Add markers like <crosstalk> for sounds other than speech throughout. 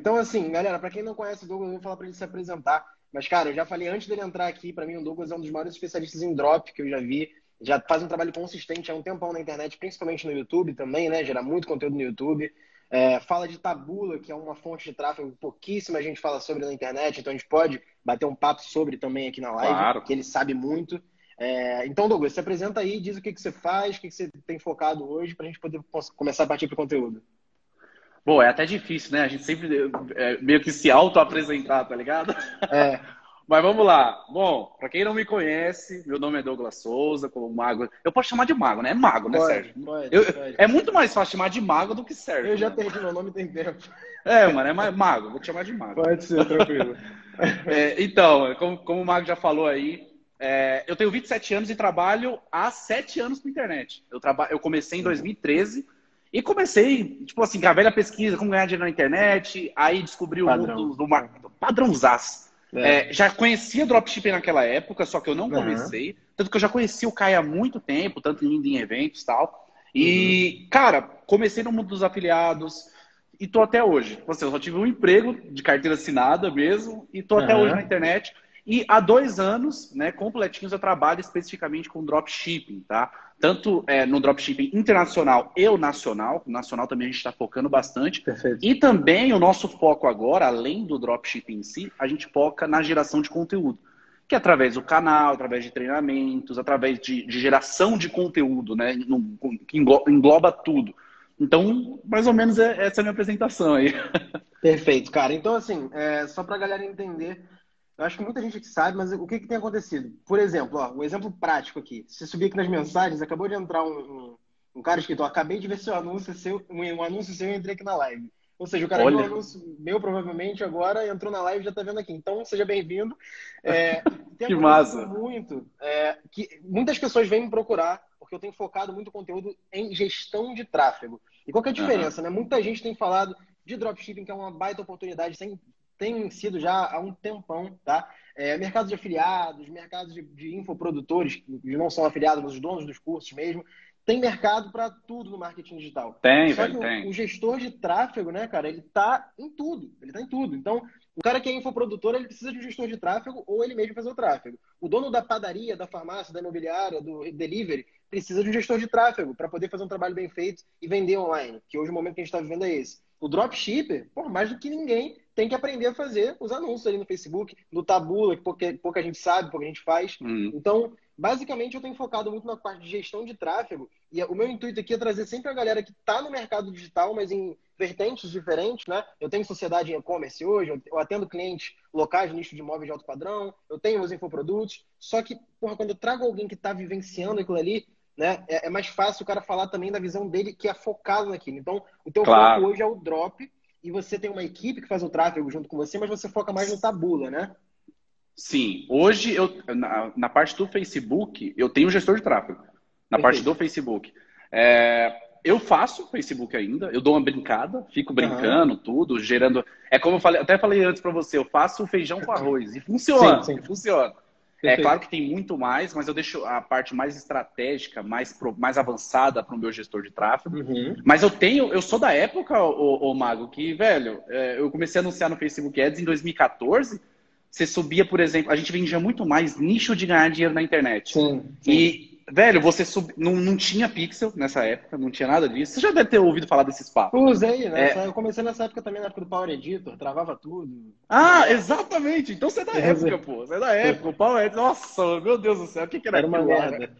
então assim, galera, para quem não conhece o Douglas, eu vou falar para ele se apresentar. Mas, cara, eu já falei antes dele entrar aqui, para mim o Douglas é um dos maiores especialistas em drop que eu já vi. Já faz um trabalho consistente há um tempão na internet, principalmente no YouTube também, né? Gera muito conteúdo no YouTube. É, fala de Tabula, que é uma fonte de tráfego que pouquíssima gente fala sobre na internet, então a gente pode bater um papo sobre também aqui na live, Claro. que ele sabe muito. É, então, Douglas, se apresenta aí, diz o que, que você faz, o que, que você tem focado hoje, para a gente poder começar a partir para o conteúdo. Bom, é até difícil, né? A gente sempre é, meio que se auto-apresentar, tá ligado? É, <laughs> Mas vamos lá. Bom, pra quem não me conhece, meu nome é Douglas Souza, como mago. Eu posso chamar de mago, né? É mago, né, pode, Sérgio? pode, Eu- pode. é muito mais fácil chamar de mago do que Sérgio. Eu já né? perdi meu nome tem tempo. É, mano, é mago. Vou te chamar de mago. Pode ser, tranquilo. <laughs> É, então, como, como o Mago já falou aí, é, eu tenho 27 anos e trabalho há 7 anos com internet. Eu, traba... eu comecei em 2013 e comecei, tipo assim, com a velha pesquisa, como ganhar dinheiro na internet, aí descobri o Padrão. mundo do mar... padrãozaço. É. É, já conhecia dropshipping naquela época, só que eu não Uhum. comecei. Tanto que eu já conhecia o Kai há muito tempo, tanto indo em eventos e tal. E, cara, comecei no mundo dos afiliados e tô até hoje. Assim, eu só tive um emprego de carteira assinada mesmo e tô até Uhum. hoje na internet. E há dois anos, né, completinhos, eu trabalho especificamente com dropshipping, tá? Tanto é, no dropshipping internacional e o nacional. O nacional também a gente está focando bastante. Perfeito. E também o nosso foco agora, além do dropshipping em si, a gente foca na geração de conteúdo. Que é através do canal, através de treinamentos, através de, de geração de conteúdo, né? Que englo- engloba tudo. Então, mais ou menos é, essa é a minha apresentação aí. <laughs> Perfeito, cara. Então, assim, é, só para a galera entender, eu acho que muita gente sabe, mas o que, que tem acontecido? Por exemplo, ó, um exemplo prático aqui. Se subir aqui nas mensagens, acabou de entrar um, um, um cara escrito, ó, acabei de ver seu anúncio seu, um, um anúncio seu e entrei aqui na live. Ou seja, o cara viu um anúncio meu, provavelmente, agora entrou na live e já tá vendo aqui. Então, seja bem-vindo. É, <laughs> Que massa. muito é, que muitas pessoas vêm me procurar porque eu tenho focado muito conteúdo em gestão de tráfego. E qual que é a diferença, né? Muita gente tem falado de dropshipping, que é uma baita oportunidade, tem, tem sido já há um tempão, tá? É, mercado de afiliados, mercado de, de infoprodutores, que não são afiliados, mas os donos dos cursos mesmo. Tem mercado para tudo no marketing digital. Tem, Só velho, que o- tem. o, gestor de tráfego, né, cara, ele tá em tudo. Ele tá em tudo. Então, o cara que é infoprodutor, ele precisa de um gestor de tráfego ou ele mesmo fazer o tráfego. O dono da padaria, da farmácia, da imobiliária, do delivery, precisa de um gestor de tráfego para poder fazer um trabalho bem feito e vender online. Que hoje o momento que a gente está vivendo é esse. O dropshipper, por mais do que ninguém, tem que aprender a fazer os anúncios ali no Facebook, no Tabula, que pouca, pouca gente sabe, pouca gente faz. Hum. Então, basicamente, eu tenho focado muito na parte de gestão de tráfego. E o meu intuito aqui é trazer sempre a galera que está no mercado digital, mas em vertentes diferentes, né? Eu tenho sociedade em e-commerce hoje, eu- eu atendo clientes locais, nicho de imóveis de alto padrão, eu tenho os infoprodutos. Só que, porra, quando eu trago alguém que está vivenciando aquilo ali, né? É, é mais fácil o cara falar também da visão dele que é focado naquilo. Então, o teu Claro. foco hoje é o drop e você tem uma equipe que faz o tráfego junto com você, mas você foca mais no tabula, né? Sim, hoje eu na, na parte do Facebook eu tenho um gestor de tráfego. Na Perfeito. parte do Facebook, É, eu faço Facebook ainda, eu dou uma brincada, fico brincando tudo, gerando. É como eu falei, até falei antes para você, eu faço feijão com arroz e funciona, Sim, sim. funciona. É claro que tem muito mais, mas eu deixo a parte mais estratégica, mais, pro- mais avançada para o meu gestor de tráfego. Uhum. Mas eu tenho, eu sou da época, o, Mago, que, velho, é, eu comecei a anunciar no Facebook Ads em 2014. Você subia, por exemplo, a gente vendia muito mais nicho de ganhar dinheiro na internet. Sim. sim. E, velho, você sub... não, não tinha pixel nessa época, não tinha nada disso. Você já deve ter ouvido falar desses papos. Usei, né? É. Eu comecei nessa época também, na época do Power Editor, travava tudo. Ah, exatamente. Então você é da É, época, pô. Você é da época. O Paulo Ads, nossa, meu Deus do céu, o que, que era, Era uma lá? merda.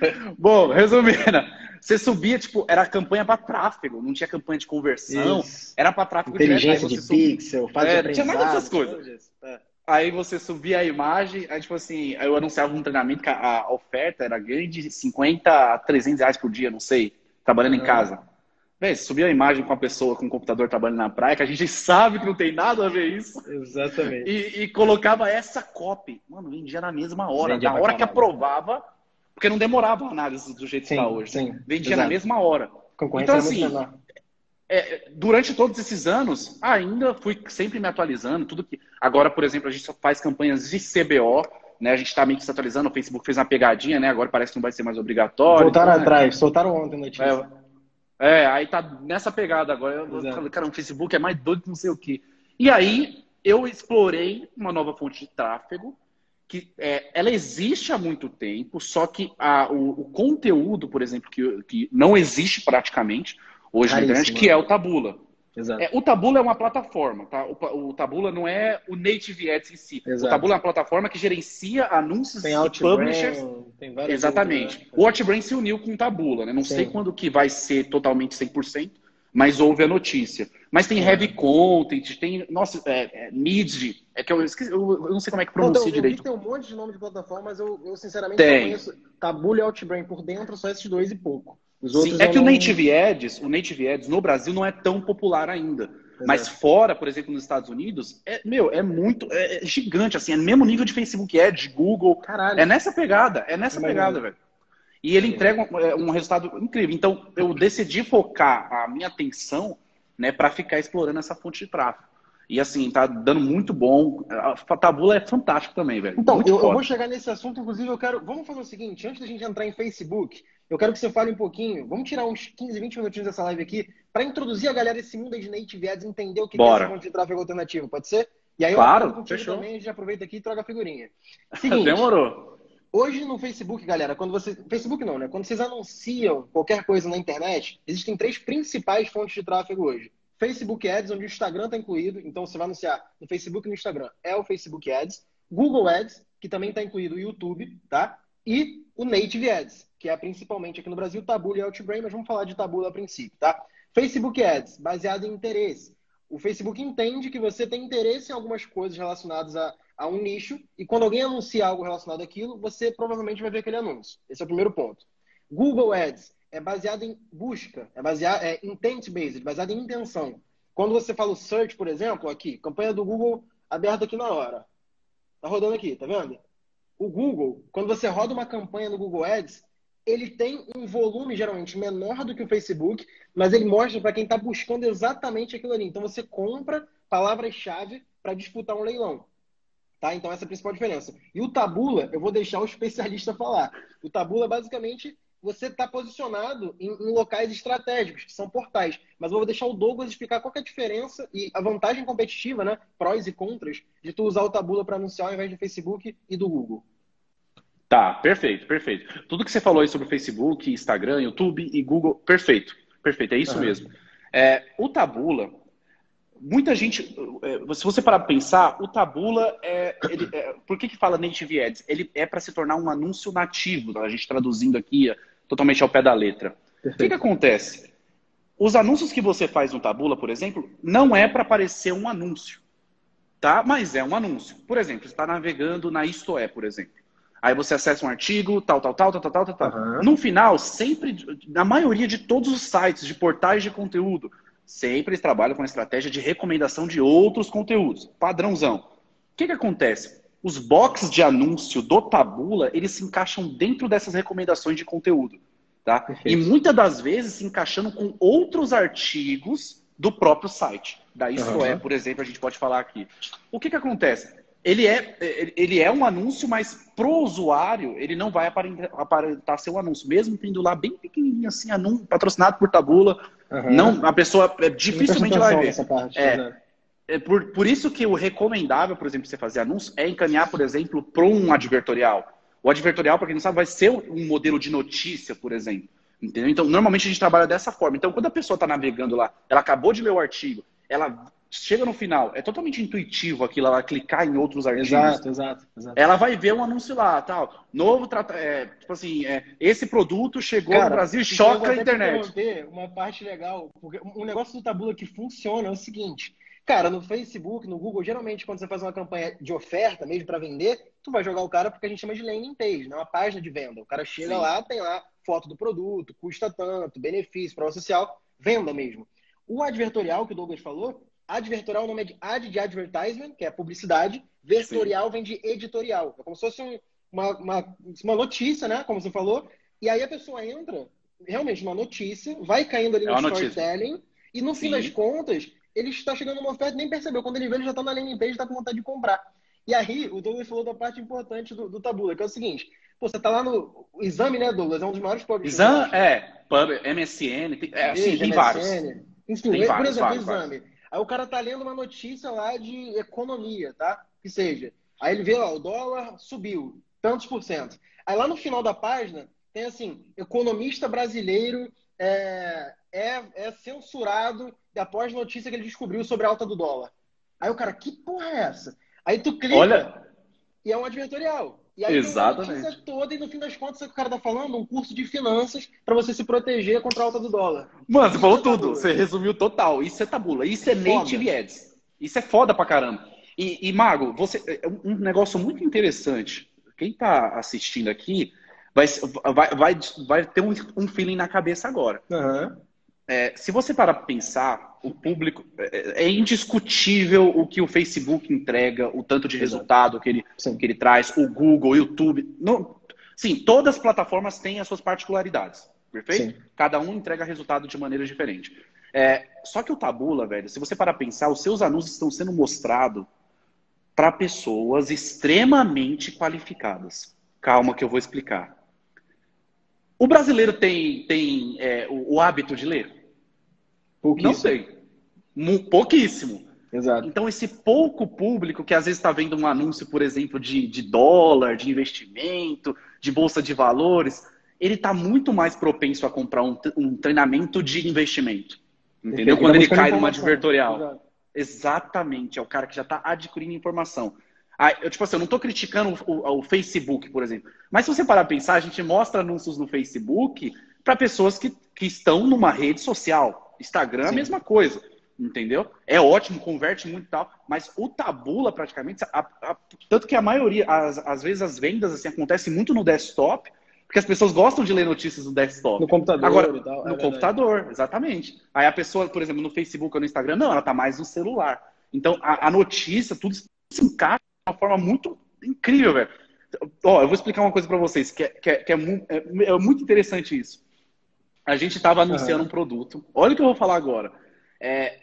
<laughs> Bom, resumindo, você subia, tipo, era campanha para tráfego, não tinha campanha de conversão, Isso. era para tráfego direto. Aí Inteligência de subia- pixel, fase É, não tinha nada dessas coisas. Aí você subia a imagem, aí tipo assim, eu anunciava um treinamento que a, a oferta era ganho de 50 a 300 reais por dia, não sei, trabalhando em Uhum. casa. Você subia a imagem com a pessoa com o computador trabalhando na praia, que a gente <laughs> sabe que não tem nada a ver isso, Exatamente. e, e colocava essa copy. Mano, vendia na mesma hora, Vendia na hora que aprovava, porque não demorava a análise do jeito que Sim, está hoje. sim. Vendia Exato. na mesma hora. Concorrência Então, assim. É, durante todos esses anos, ainda fui sempre me atualizando, tudo que. Agora, por exemplo, a gente só faz campanhas de CBO, né? A gente está meio que se atualizando, o Facebook fez uma pegadinha, né? Agora parece que não vai ser mais obrigatório. Voltaram então, né? atrás, soltaram ontem a notícia. É, é, aí tá nessa pegada agora. Eu Exato. falei, cara, o Facebook é mais doido que não sei o quê. E aí eu explorei uma nova fonte de tráfego que é, ela existe há muito tempo, só que a, o, o, conteúdo, por exemplo, que, que não existe praticamente hoje na internet, que é o Tabula. É, o Tabula é uma plataforma, tá? O, o, Tabula não é o Native Ads em si. Exato. O Tabula é uma plataforma que gerencia anúncios tem e publishers. Tem Exatamente. Outros, né? O Outbrain se uniu com o Tabula, né? Não Sim. sei quando que vai ser totalmente 100%, mas houve a notícia. Mas tem heavy content, tem, nossa, é, é, mid, é que eu, esqueci, eu, eu, não sei como é que pronuncia então, direito. Tem um monte de nome de plataforma, mas eu, eu sinceramente tem. conheço Tabula e Outbrain por dentro, só esses dois e pouco. Sim, é que não... o Native Ads, o Native Ads no Brasil não é tão popular ainda. Exato. Mas fora, por exemplo, nos Estados Unidos, é, meu, é muito, é, é gigante, assim, é no mesmo nível de Facebook Ads, Google. Caralho. É nessa pegada, é nessa pegada, velho. E ele entrega um, é, um, resultado incrível. Então, eu decidi focar a minha atenção, né, para ficar explorando essa fonte de tráfego. E assim, tá dando muito bom. A Tabula é fantástico também, velho. Então, eu, eu, vou chegar nesse assunto, inclusive, eu quero. Vamos fazer o seguinte, antes da gente entrar em Facebook, eu quero que você fale um pouquinho. Vamos tirar uns 15, 20 minutinhos dessa live aqui para introduzir a galera esse mundo de native ads, entender o que, que é esse monte de tráfego alternativo, pode ser? E aí claro, eu fechou. também, a gente aproveita aqui e troca a figurinha. <laughs> Seguinte, Demorou. Hoje no Facebook, galera, quando você. Facebook não, né? Quando vocês anunciam qualquer coisa na internet, existem três principais fontes de tráfego hoje. Facebook Ads, onde o Instagram está incluído, então você vai anunciar no Facebook e no Instagram, é o Facebook Ads. Google Ads, que também está incluído o YouTube, tá? E o Native Ads, que é principalmente aqui no Brasil, Tabula e Outbrain, mas vamos falar de Tabula a princípio, tá? Facebook Ads, baseado em interesse. O Facebook entende que você tem interesse em algumas coisas relacionadas a, a um nicho, e quando alguém anuncia algo relacionado àquilo, você provavelmente vai ver aquele anúncio. Esse é o primeiro ponto. Google Ads é baseado em busca, é baseado é intent-based, baseado em intenção. Quando você fala o search, por exemplo, aqui, campanha do Google aberta aqui na hora. Tá rodando aqui, tá vendo? O Google, quando você roda uma campanha no Google Ads, ele tem um volume geralmente menor do que o Facebook, mas ele mostra para quem está buscando exatamente aquilo ali. Então você compra palavras-chave para disputar um leilão. Tá? Então essa é a principal diferença. E o Tabula, eu vou deixar o <laughs> especialista falar. O Tabula basicamente você está posicionado em, em, locais estratégicos, que são portais. Mas eu vou deixar o Douglas explicar qual é a diferença e a vantagem competitiva, né? Prós e contras, de tu usar o Tabula para anunciar ao invés do Facebook e do Google. Tá, perfeito, perfeito. Tudo que você falou aí sobre Facebook, Instagram, YouTube e Google, perfeito, perfeito, é isso uhum. mesmo. É, o Tabula, muita gente, é, se você parar para pensar, o Tabula é, ele, é, por que que fala Native Ads? Ele é para se tornar um anúncio nativo, a gente traduzindo aqui totalmente ao pé da letra. Perfeito. O que, que acontece? Os anúncios que você faz no Tabula, por exemplo, não é para aparecer um anúncio, tá? Mas é um anúncio. Por exemplo, você está navegando na Isto É, por exemplo. Aí você acessa um artigo, tal, tal, tal, tal, tal, tal, tal. Uhum. No final, sempre, na maioria de todos os sites, de portais de conteúdo, sempre eles trabalham com a estratégia de recomendação de outros conteúdos. Padrãozão. O que, que acontece? Os boxes de anúncio do Tabula, eles se encaixam dentro dessas recomendações de conteúdo. Tá? E muitas das vezes se encaixando com outros artigos do próprio site. Da Isto uhum. É, por exemplo, a gente pode falar aqui. O que, que acontece? Ele é, ele é um anúncio, mas pro usuário ele não vai aparentar, ser um anúncio, mesmo tendo lá bem pequenininho assim, anúncio, patrocinado por tabula, uhum. não, a pessoa é, dificilmente vai ver. Parte, é, é por, por isso que o recomendável, por exemplo, você fazer anúncio, é encaminhar, por exemplo, para um advertorial. O advertorial, para quem não sabe, vai ser um modelo de notícia, por exemplo. Entendeu? Então, normalmente a gente trabalha dessa forma. Então, quando a pessoa está navegando lá, ela acabou de ler o artigo, ela chega no final, é totalmente intuitivo aquilo, ela clicar em outros artigos. Exato, exato, exato. Ela vai ver um anúncio lá, tal. Novo, é, tipo assim, é, esse produto chegou Cara, no Brasil e choca a internet. uma parte legal, porque um negócio do Tabula que funciona é o seguinte. Cara, no Facebook, no Google, geralmente quando você faz uma campanha de oferta mesmo para vender, tu vai jogar o cara porque a gente chama de landing page, né? uma página de venda. O cara chega Sim. lá, tem lá foto do produto, custa tanto, benefício, prova social, venda mesmo. O advertorial que o Douglas falou, Advertorial, o nome é de ad de advertisement, que é publicidade. Vertorial Sim. vem de editorial. É como se fosse um, uma, uma, uma notícia, né? Como você falou. E aí a pessoa entra, realmente, uma notícia, vai caindo ali é no storytelling. Notícia. E no Sim. fim das contas, ele está chegando numa oferta nem percebeu. Quando ele vê, ele já está na landing page e está com vontade de comprar. E aí, o Douglas falou da parte importante do, do Tabula, que é o seguinte. Pô, você está lá no o exame, né, Douglas? É um dos maiores publishers. Exame, é. Pub, MSN, tem, é, assim, tem vários. Enfim, tem por vários, exemplo, vários, o exame. Vários. Aí o cara tá lendo uma notícia lá de economia, tá? Que seja. Aí ele vê, ó, o dólar subiu, tantos por cento. Aí lá no final da página tem assim, economista brasileiro é, é, é censurado após notícia que ele descobriu sobre a alta do dólar. Aí o cara, que porra é essa? Aí tu clica Olha... e é um advertorial. E aí Exatamente. tem notícia toda e no fim das contas o cara tá falando um curso de finanças para você se proteger contra a alta do dólar. Mano, você falou é tudo. Você resumiu total. Isso é tabula. Isso é foda. native ads. Isso é foda pra caramba. E, e Mago, você, é um negócio muito interessante. Quem tá assistindo aqui vai, vai, vai, vai ter um, um feeling na cabeça agora. Uhum. É, se você parar para pensar, o público é, é, indiscutível o que o Facebook entrega, o tanto de resultado que ele, que ele traz, o Google, o YouTube. Não, sim, todas as plataformas têm as suas particularidades, perfeito? Sim. Cada um entrega resultado de maneira diferente. É, só que o Tabula, velho, se você parar para pensar, os seus anúncios estão sendo mostrados para pessoas extremamente qualificadas. Calma que eu vou explicar. O brasileiro tem, tem é, o, o hábito de ler? Não sei. Pouquíssimo. Exato. Então, esse pouco público que às vezes está vendo um anúncio, por exemplo, de, de dólar, de investimento, de bolsa de valores, ele está muito mais propenso a comprar um, um treinamento de investimento. Entendeu? Quando ele cai numa advertorial. Exato. Exatamente. É o cara que já está adquirindo informação. Ah, eu, tipo assim, eu não estou criticando o, o, Facebook, por exemplo. Mas se você parar a pensar, a gente mostra anúncios no Facebook para pessoas que, que estão numa rede social. Instagram, Sim. a mesma coisa. Entendeu? É ótimo, converte muito e tal, mas o tabula praticamente, a, a, tanto que a maioria, as, às vezes as vendas assim acontecem muito no desktop, porque as pessoas gostam de ler notícias no desktop. No computador Agora, e tal. No é computador, exatamente. Aí a pessoa, por exemplo, no Facebook ou no Instagram, não, ela tá mais no celular. Então, a, a notícia, tudo se encaixa de uma forma muito incrível, velho. Ó, eu vou explicar uma coisa para vocês, que, é, que, é, que é, é, é muito interessante isso a gente estava anunciando uhum. um produto. Olha o que eu vou falar agora. É,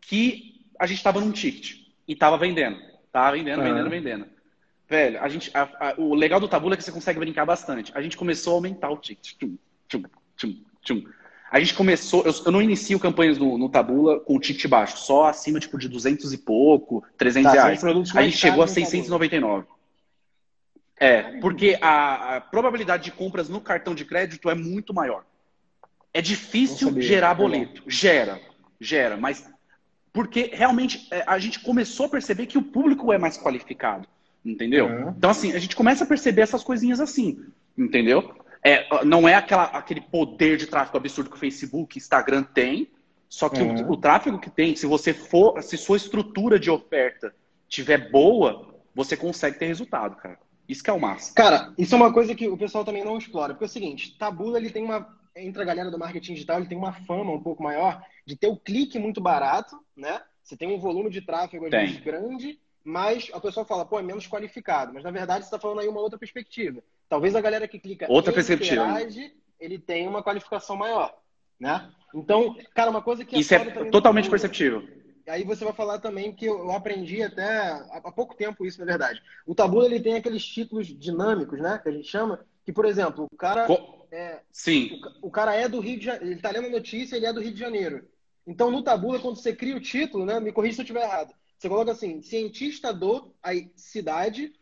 que a gente estava num ticket e estava vendendo. Tava vendendo, uhum. vendendo, vendendo. Velho, a gente, a, a, o legal do Tabula é que você consegue brincar bastante. A gente começou a aumentar o ticket. Tchum, tchum, tchum, tchum. A gente começou, eu, eu não inicio campanhas no, no, Tabula com o ticket baixo, só acima tipo de 200 e pouco, 300 tá, reais. A gente chegou a 699. É, porque a, a probabilidade de compras no cartão de crédito é muito maior. É difícil gerar boleto. Gera, gera, mas porque realmente é, a gente começou a perceber que o público é mais qualificado, entendeu? Uhum. Então, assim, a gente começa a perceber essas coisinhas assim, entendeu? É, não é aquela, aquele poder de tráfego absurdo que o Facebook, Instagram tem, só que uhum. o, o, tráfego que tem, se você for, se sua estrutura de oferta tiver boa, você consegue ter resultado, cara. Isso que é o máximo. Cara, isso é uma coisa que o pessoal também não explora. Porque é o seguinte, Tabula ele tem uma entre a galera do marketing digital, ele tem uma fama um pouco maior de ter o clique muito barato, né? Você tem um volume de tráfego às vezes grande, mas a pessoa fala, pô, é menos qualificado. Mas na verdade você está falando aí uma outra perspectiva. Talvez a galera que clica outra perspectiva. Interage, ele tenha uma qualificação maior, né? Então, cara, uma coisa que isso é totalmente perceptível. Aí você vai falar também que eu aprendi até há pouco tempo isso, na verdade. O Tabula ele tem aqueles títulos dinâmicos, né? Que a gente chama, que, por exemplo, o cara. Co é, Sim. O, o, cara é do Rio de Janeiro, ele tá lendo a notícia, ele é do Rio de Janeiro. Então, no Tabula, quando você cria o título, né? Me corrija se eu estiver errado. Você coloca assim, cientista do aí, cidade,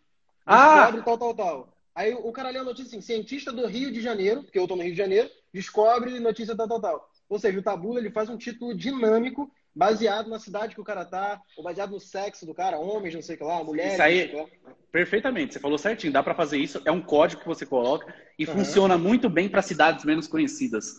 ah! descobre tal, tal, tal. Aí o cara lê a notícia assim, cientista do Rio de Janeiro, porque eu tô no Rio de Janeiro, descobre notícia tal, tal, tal. Ou seja, o Tabula ele faz um título dinâmico baseado na cidade que o cara tá, ou baseado no sexo do cara, homens, não sei o que lá, mulheres. Isso aí, perfeitamente, você falou certinho, dá para fazer isso, é um código que você coloca e uhum. funciona muito bem para cidades menos conhecidas.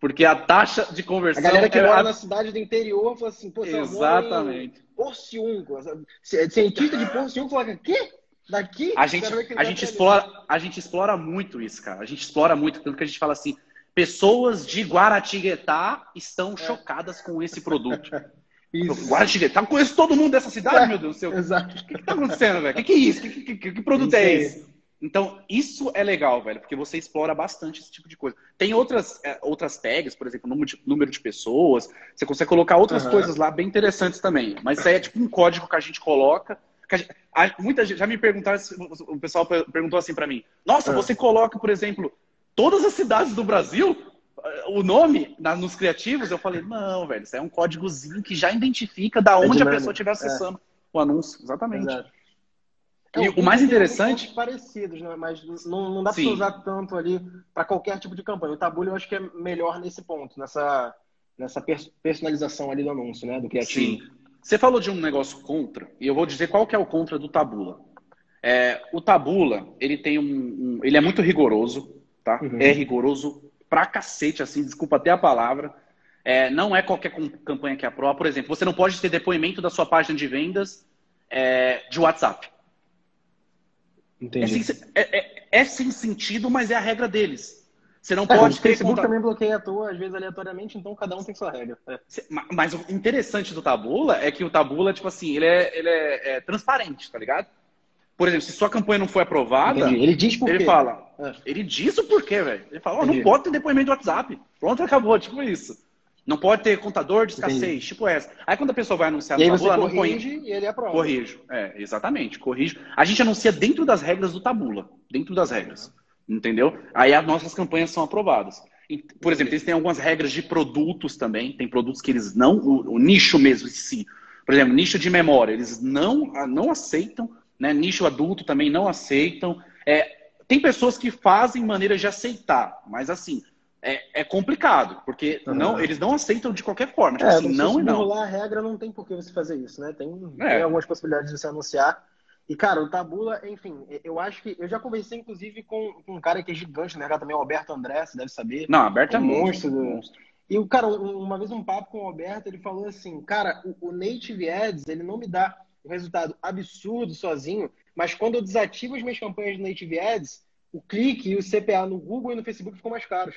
Porque a taxa de conversão. A galera que é mora a... na cidade do interior fala assim, pô, você Exatamente. Porciúnco. Cientista de Porciúnco fala, quê? Daqui? A gente, a gente, explora, a gente explora muito isso, cara. A gente explora muito, tanto que a gente fala assim, Pessoas de Guaratinguetá estão é. chocadas com esse produto. <laughs> Isso. Guaratinguetá, conheço todo mundo dessa cidade, é, meu Deus do céu. Exato. O que, está acontecendo, velho? O que, que, é isso? Que, que, que, produto isso é esse? Então, isso é legal, velho, porque você explora bastante esse tipo de coisa. Tem outras, é, outras tags, por exemplo, número de, número de pessoas, você consegue colocar outras uhum. coisas lá bem interessantes também. Mas isso aí é tipo um código que a gente coloca. A gente, a, muita gente já me perguntaram, o pessoal perguntou assim para mim: Nossa, uhum. você coloca, por exemplo, todas as cidades do Brasil? o nome na, nos criativos, eu falei, não, velho, isso é um códigozinho que já identifica da onde é a pessoa estiver acessando é. o anúncio. Exatamente. Exato. E é, o mais interessante. parecidos, né? Mas não, não dá para usar tanto ali para qualquer tipo de campanha. O Tabulho eu acho que é melhor nesse ponto, nessa, nessa personalização ali do anúncio, né? Do criativo. Sim. Você falou de um negócio contra, e eu vou dizer qual que é o contra do Tabula. É, o Tabula, ele tem um, um, Ele é muito rigoroso, tá? Uhum. É rigoroso pra cacete, assim, desculpa até a palavra. É, não é qualquer campanha que aprova. Por exemplo, você não pode ter depoimento da sua página de vendas é, de WhatsApp. Entendi. É sem, é, é, é sem, sentido, mas é a regra deles. Você não é, pode ter. O Facebook conta... também bloqueia a tua, às vezes aleatoriamente, então cada um tem sua regra. É. Mas o interessante do Tabula é que o Tabula, tipo assim, ele é, ele é, é transparente, tá ligado? Por exemplo, se sua campanha não foi aprovada, Entendi. ele diz por ele quê. fala. É. Ele diz o porquê, velho. Ele fala, oh, não pode ter depoimento de WhatsApp. Pronto, acabou, tipo isso. Não pode ter contador de escassez, Entendi. tipo essa. Aí quando a pessoa vai anunciar no Tabula, não corrige e ele aprova. Corrijo. É, exatamente, corrijo. A gente anuncia dentro das regras do Tabula, dentro das regras. Entendeu? Aí as nossas campanhas são aprovadas. Por exemplo, eles têm algumas regras de produtos também. Tem produtos que eles não, o, o nicho mesmo em si. Por exemplo, nicho de memória, eles não, não aceitam, né? Nicho adulto também não aceitam. É, tem pessoas que fazem maneiras de aceitar, mas assim, é, é complicado, porque uhum. não, eles não aceitam de qualquer forma. Tipo é, assim, não e não. Se a regra, não tem por que você fazer isso, né? Tem, é. tem algumas possibilidades de você anunciar. E, cara, o Tabula, enfim, eu acho que. Eu já conversei, inclusive, com, com um cara que é gigante, né? Também, o Alberto André, você deve saber. Não, Alberto é monstro. monstro. E o cara, uma vez um papo com o Alberto, ele falou assim: cara, o, o Native Ads, ele não me dá um resultado absurdo sozinho, mas quando eu desativo as minhas campanhas de Native Ads, o clique e o CPA no Google e no Facebook ficam mais caros.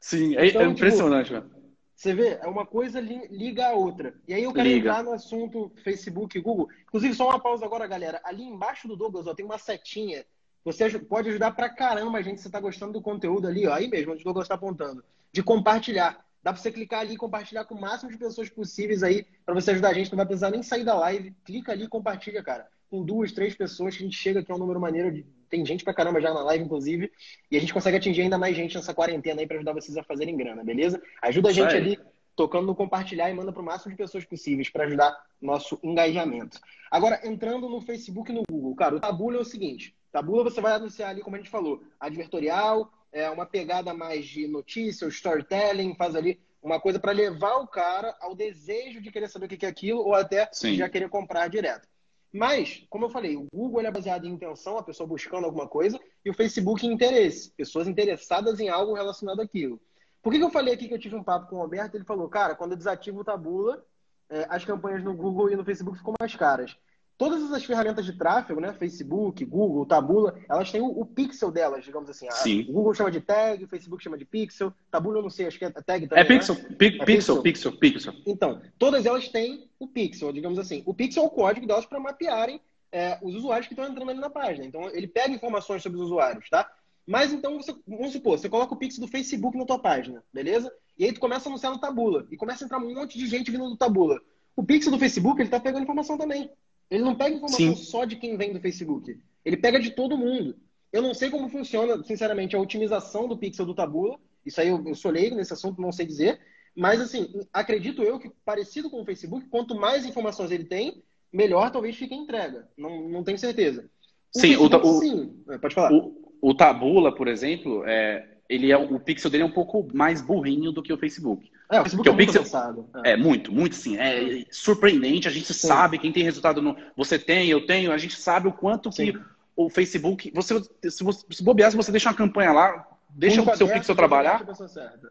Sim, é, então, é impressionante, tipo, Você vê, é uma coisa liga a outra. E aí eu quero liga. entrar no assunto Facebook e Google. Inclusive, só uma pausa agora, galera. Ali embaixo do Douglas, ó, tem uma setinha. Você pode ajudar pra caramba a gente se você tá gostando do conteúdo ali, ó. Aí mesmo, onde o Douglas está apontando. De compartilhar. Dá para você clicar ali e compartilhar com o máximo de pessoas possíveis aí, para você ajudar a gente. Não vai precisar nem sair da live. Clica ali e compartilha, cara. Com duas, três pessoas, que a gente chega aqui a um número maneiro de tem gente pra caramba já na live, inclusive. E a gente consegue atingir ainda mais gente nessa quarentena aí pra ajudar vocês a fazerem grana, beleza? Ajuda a gente ali tocando no compartilhar e manda para o máximo de pessoas possíveis para ajudar nosso engajamento. Agora, entrando no Facebook e no Google, cara, o Tabula é o seguinte: Tabula você vai anunciar ali, como a gente falou, advertorial, é uma pegada mais de notícia, storytelling, faz ali uma coisa para levar o cara ao desejo de querer saber o que é aquilo ou até Sim. já querer comprar direto. Mas, como eu falei, o Google é baseado em intenção, a pessoa buscando alguma coisa, e o Facebook em interesse, pessoas interessadas em algo relacionado àquilo. Por que, que eu falei aqui que eu tive um papo com o Roberto? Ele falou, cara, quando eu desativo o Tabula, é, as campanhas no Google e no Facebook ficam mais caras. Todas essas ferramentas de tráfego, né? Facebook, Google, Tabula, elas têm o, o pixel delas, digamos assim. A, Sim. O Google chama de tag, o Facebook chama de pixel, Tabula eu não sei, acho que é tag também. É pixel, né? pi é pixel, pixel, pixel, Então, todas elas têm o pixel, digamos assim. O pixel é o código delas para mapearem é, os usuários que estão entrando ali na página. Então, ele pega informações sobre os usuários, tá? Mas então, você, vamos supor, você coloca o pixel do Facebook na tua página, beleza? E aí tu começa a anunciar no Tabula. E começa a entrar um monte de gente vindo do Tabula. O pixel do Facebook, ele tá pegando informação também. Ele não pega informação Sim. só de quem vem do Facebook. Ele pega de todo mundo. Eu não sei como funciona, sinceramente, a otimização do pixel do Tabula. Isso aí eu, eu sou leigo nesse assunto, não sei dizer. Mas, assim, acredito eu que, parecido com o Facebook, quanto mais informações ele tem, melhor talvez fique a entrega. Não, não tenho certeza. O sim, Facebook, o, sim, é, pode falar. O, o Tabula, por exemplo, é, ele é o pixel dele é um pouco mais burrinho do que o Facebook. É, o Facebook é, o pixel, avançado. É. é. muito, muito sim. É surpreendente. A gente sim. sabe quem tem resultado no. Você tem, eu tenho. A gente sabe o quanto sim. que o Facebook. Você, se você se bobear, se você deixa uma campanha lá, deixa o seu pixel trabalhar.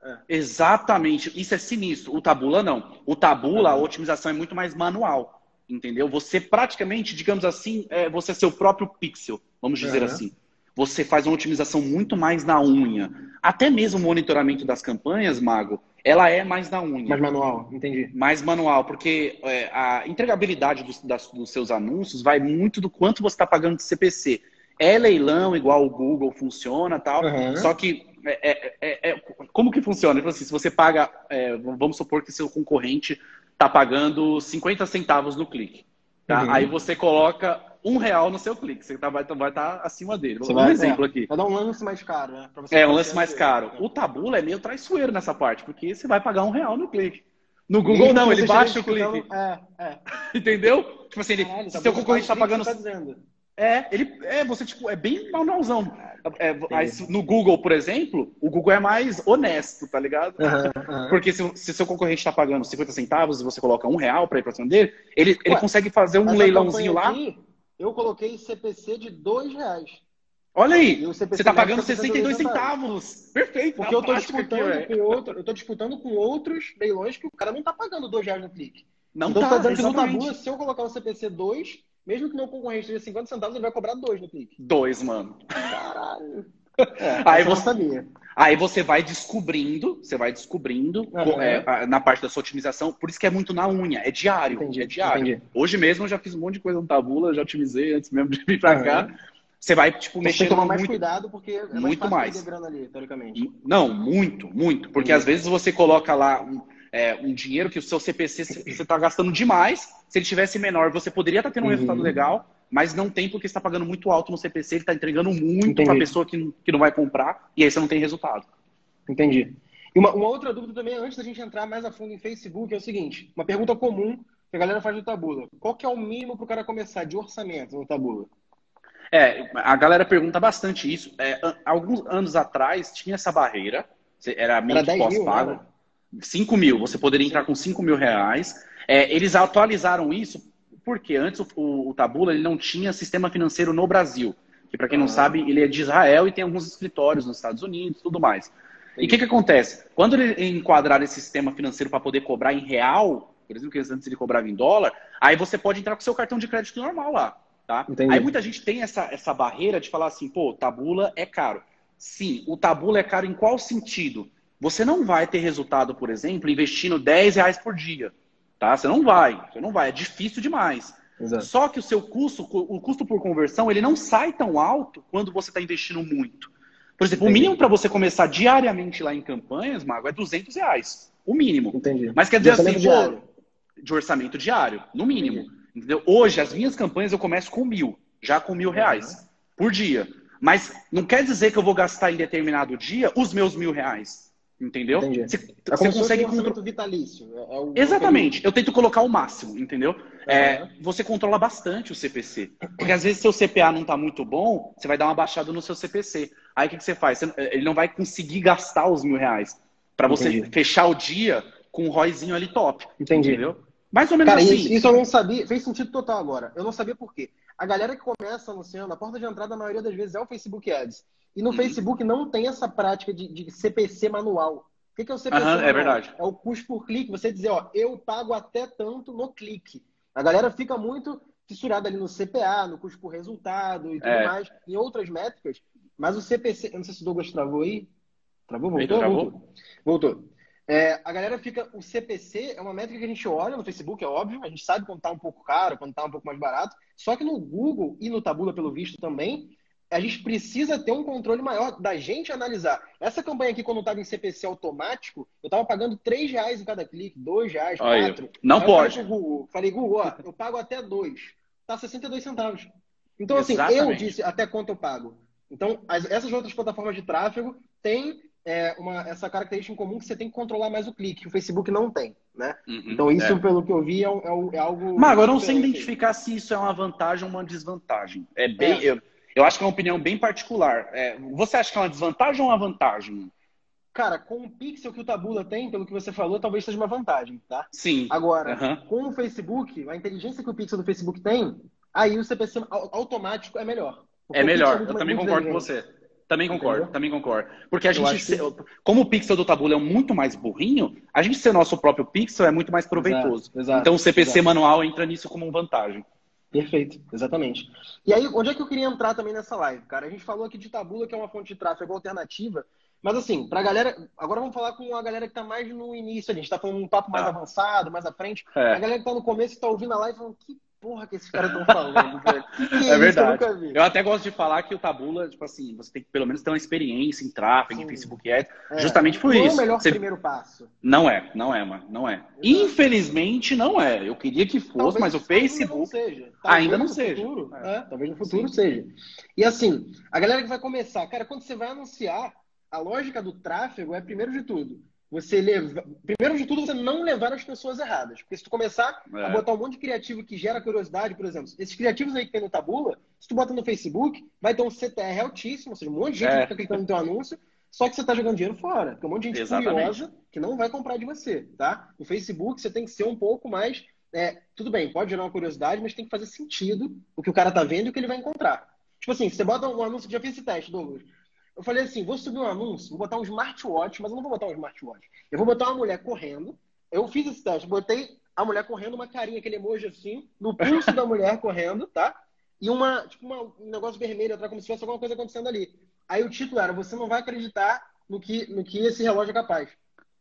É. Exatamente. Isso é sinistro. O Tabula não. O Tabula, a otimização é muito mais manual. Entendeu? Você praticamente, digamos assim, é, você é seu próprio pixel, vamos dizer assim você faz uma otimização muito mais na unha. Até mesmo o monitoramento das campanhas, Mago, ela é mais na unha. Mais manual, entendi. Mais manual, porque é, a entregabilidade dos, das, dos seus anúncios vai muito do quanto você está pagando de CPC. É leilão, igual o Google funciona tal, uhum. só que é, é, é, como que funciona? Tipo assim, se você paga, é, vamos supor que seu concorrente está pagando 50 centavos no clique. Tá? Uhum. Aí você coloca um real no seu clique. Você tá, vai estar vai tá acima dele. Você um vai, exemplo é, aqui. Vai dar um lance mais caro, né? É, um lance mais caro. É. O Tabula é meio traiçoeiro nessa parte, porque você vai pagar um real no clique. No Google Mesmo não, ele baixa o clique. É, é. <laughs> Entendeu? Tipo assim, ele, Caralho, se seu concorrente tá que pagando. você tá dizendo. É, ele é, você tipo, é bem manualzão. É, no Google, por exemplo, o Google é mais honesto, tá ligado? Aham, aham. Porque se, se seu concorrente está pagando 50 centavos e você coloca um real para ir para cima dele, ele, ele Ué, consegue fazer um leilãozinho lá. aqui, eu coloquei CPC de dois reais. Olha aí, você tá médio pagando tá 62 centavos. centavos. Perfeito. Porque eu tô aqui, disputando velho. com outro, eu disputando com outros leilões que o cara não tá pagando dois reais no clique. Não então tá, tá dizendo. Tabula, se eu colocar o CPC 2, mesmo que meu concorrente esteja 50 centavos, ele vai cobrar 2 no clique. Dois, mano. Caralho. É, Aí você- sabia. Aí você vai descobrindo, você vai descobrindo co- é, na parte da sua otimização, por isso que é muito na unha, é diário, Entendi, é diário. entendi. Hoje mesmo eu já fiz um monte de coisa no Tabula, já otimizei antes mesmo de vir pra Aham. cá. Você vai, tipo, Você tem que mexendo tomar mais muito. cuidado porque é mais muito mais. ali, teoricamente. Não, muito, muito. Porque às vezes você coloca lá um, é, um dinheiro que o seu CPC você está gastando demais. Se ele tivesse menor, você poderia estar tendo um Uhum. resultado legal, mas não tem porque você está pagando muito alto no CPC, ele está entregando muito para a pessoa que, que não vai comprar, e aí você não tem resultado. Entendi. E uma, uma outra dúvida também, antes da gente entrar mais a fundo em Facebook, é o seguinte: uma pergunta comum que a galera faz no Tabula. Qual que é o mínimo para o cara começar de orçamento no Tabula? É, a galera pergunta bastante isso. É, alguns anos atrás tinha essa barreira, era meio Era que 10 mil, pós-pago. né? 5 mil, você poderia entrar com 5 mil reais. É, eles atualizaram isso porque antes o, o, o Tabula ele não tinha sistema financeiro no Brasil. Que, para quem não Ah. sabe, ele é de Israel e tem alguns escritórios nos Estados Unidos e tudo mais. E o que, que acontece? Quando ele enquadrar esse sistema financeiro para poder cobrar em real, por exemplo, que antes ele cobrava em dólar, aí você pode entrar com seu cartão de crédito normal lá. Tá? Entendi. Aí muita gente tem essa, essa barreira de falar assim, pô, Tabula é caro. Sim, o Tabula é caro em qual sentido? Você não vai ter resultado, por exemplo, investindo 10 reais por dia. Tá? Você não vai, você não vai, é difícil demais. Exato. Só que o seu custo, o custo por conversão, ele não sai tão alto quando você está investindo muito. Por exemplo, o Entendi. mínimo para você começar diariamente lá em campanhas, Mago, é 200 reais. O mínimo. Entendi. Mas quer dizer assim, diário. de orçamento diário, no mínimo. Entendeu? Hoje, as minhas campanhas eu começo com mil, já com mil reais por dia. Mas não quer dizer que eu vou gastar em determinado dia os meus mil reais. Entendeu? Entendi. Você, É você consegue um contro- vitalício. É- é o- Exatamente. Eu tento colocar o máximo, entendeu? É, você controla bastante o CPC. Porque às vezes seu CPA não está muito bom, você vai dar uma baixada no seu CPC. Aí o que, que você faz? Você- ele não vai conseguir gastar os mil reais. Para você Entendi. fechar o dia com um ROIzinho ali top. Entendi. Entendeu? Mais ou menos Cara, assim. isso, isso eu não sabia, fez sentido total agora. Eu não sabia por quê. A galera que começa anunciando, a porta de entrada, a maioria das vezes, é o Facebook Ads. E no Uhum. Facebook não tem essa prática de, de CPC manual. O que que é o CPC Aham, é verdade. É o custo por clique. Você dizer, ó, eu pago até tanto no clique. A galera fica muito fissurada ali no CPA, no custo por resultado e tudo É. mais, em outras métricas. Mas o CPC, eu não sei se o Douglas travou aí. Travou? Voltou? travou? Voltou. Voltou. É, a galera fica. O CPC é uma métrica que a gente olha no Facebook, é óbvio. A gente sabe quando tá um pouco caro, quando tá um pouco mais barato. Só que no Google e no Tabula, pelo visto também, a gente precisa ter um controle maior da gente analisar. Essa campanha aqui, quando estava em CPC automático, eu estava pagando 3 reais em cada clique, 2 reais, Aí, 4. não Aí eu pode. Falei, pro Google, falei, Google, ó, eu pago até 2. Tá 62 centavos. Então, assim, eu Exatamente. disse até quanto eu pago. Então, as- essas outras plataformas de tráfego têm é, uma, essa característica em comum que você tem que controlar mais o clique, que o Facebook não tem, né? Uhum, Então, isso, é. pelo que eu vi, é, é algo... Mas agora eu não sei identificar se isso é uma vantagem ou uma desvantagem. É bem. É. Eu, eu acho que é uma opinião bem particular. É, você acha que é uma desvantagem ou uma vantagem? Cara, com o pixel que o Tabula tem, pelo que você falou, talvez seja uma vantagem, tá? Sim. Agora, Aham. com o Facebook, a inteligência que o pixel do Facebook tem, aí o CPC au- automático é melhor. É melhor. muito Eu também concordo com você. Também concordo, Entendeu? também concordo. Porque a Eu gente, que- como o pixel do Tabula é muito mais burrinho, a gente ser nosso próprio pixel é muito mais proveitoso. Exato, exato, então o CPC exato. manual entra nisso como uma vantagem. Perfeito, exatamente. E aí, onde é que eu queria entrar também nessa live, cara? A gente falou aqui de Tabula, que é uma fonte de tráfego alternativa, mas assim, pra galera. Agora vamos falar com a galera que tá mais no início, a gente tá falando um papo mais Tá. avançado, mais à frente. É. A galera que tá no começo e tá ouvindo a live falando, que porra que esses caras estão falando, <laughs> velho? Que é verdade. Eu, eu, até gosto de falar que o Tabula, tipo assim, você tem que pelo menos ter uma experiência em tráfego, Sim. em Facebook Ads, é. justamente por não isso. Não é o melhor você... primeiro passo. Não é, não é, mano, não é. Exato. Infelizmente não é. Eu queria que fosse, talvez mas o Facebook não seja. ainda não seja. Futuro, é. É, talvez no futuro Sim. seja. E assim, a galera que vai começar, cara, quando você vai anunciar, a lógica do tráfego é primeiro de tudo você leva. Primeiro de tudo, você não levar as pessoas erradas. Porque se tu começar é. a botar um monte de criativo que gera curiosidade, por exemplo, esses criativos aí que tem no Tabula, se tu bota no Facebook, vai ter um CTR altíssimo, ou seja, um monte de gente é. que fica clicando no teu anúncio, só que você está jogando dinheiro fora. Tem um monte de gente Exatamente. curiosa que não vai comprar de você, tá? No Facebook, você tem que ser um pouco mais. É, tudo bem, pode gerar uma curiosidade, mas tem que fazer sentido o que o cara tá vendo e o que ele vai encontrar. Tipo assim, você bota um anúncio, já fiz esse teste, Douglas. Eu falei assim, vou subir um anúncio, vou botar um smartwatch, mas eu não vou botar um smartwatch. Eu vou botar uma mulher correndo. Eu fiz esse teste, botei a mulher correndo, uma carinha, aquele emoji assim, no pulso da mulher correndo, tá? E uma, tipo, uma, um negócio vermelho atrás, como se tivesse alguma coisa acontecendo ali. Aí o título era, você não vai acreditar no que, no que esse relógio é capaz.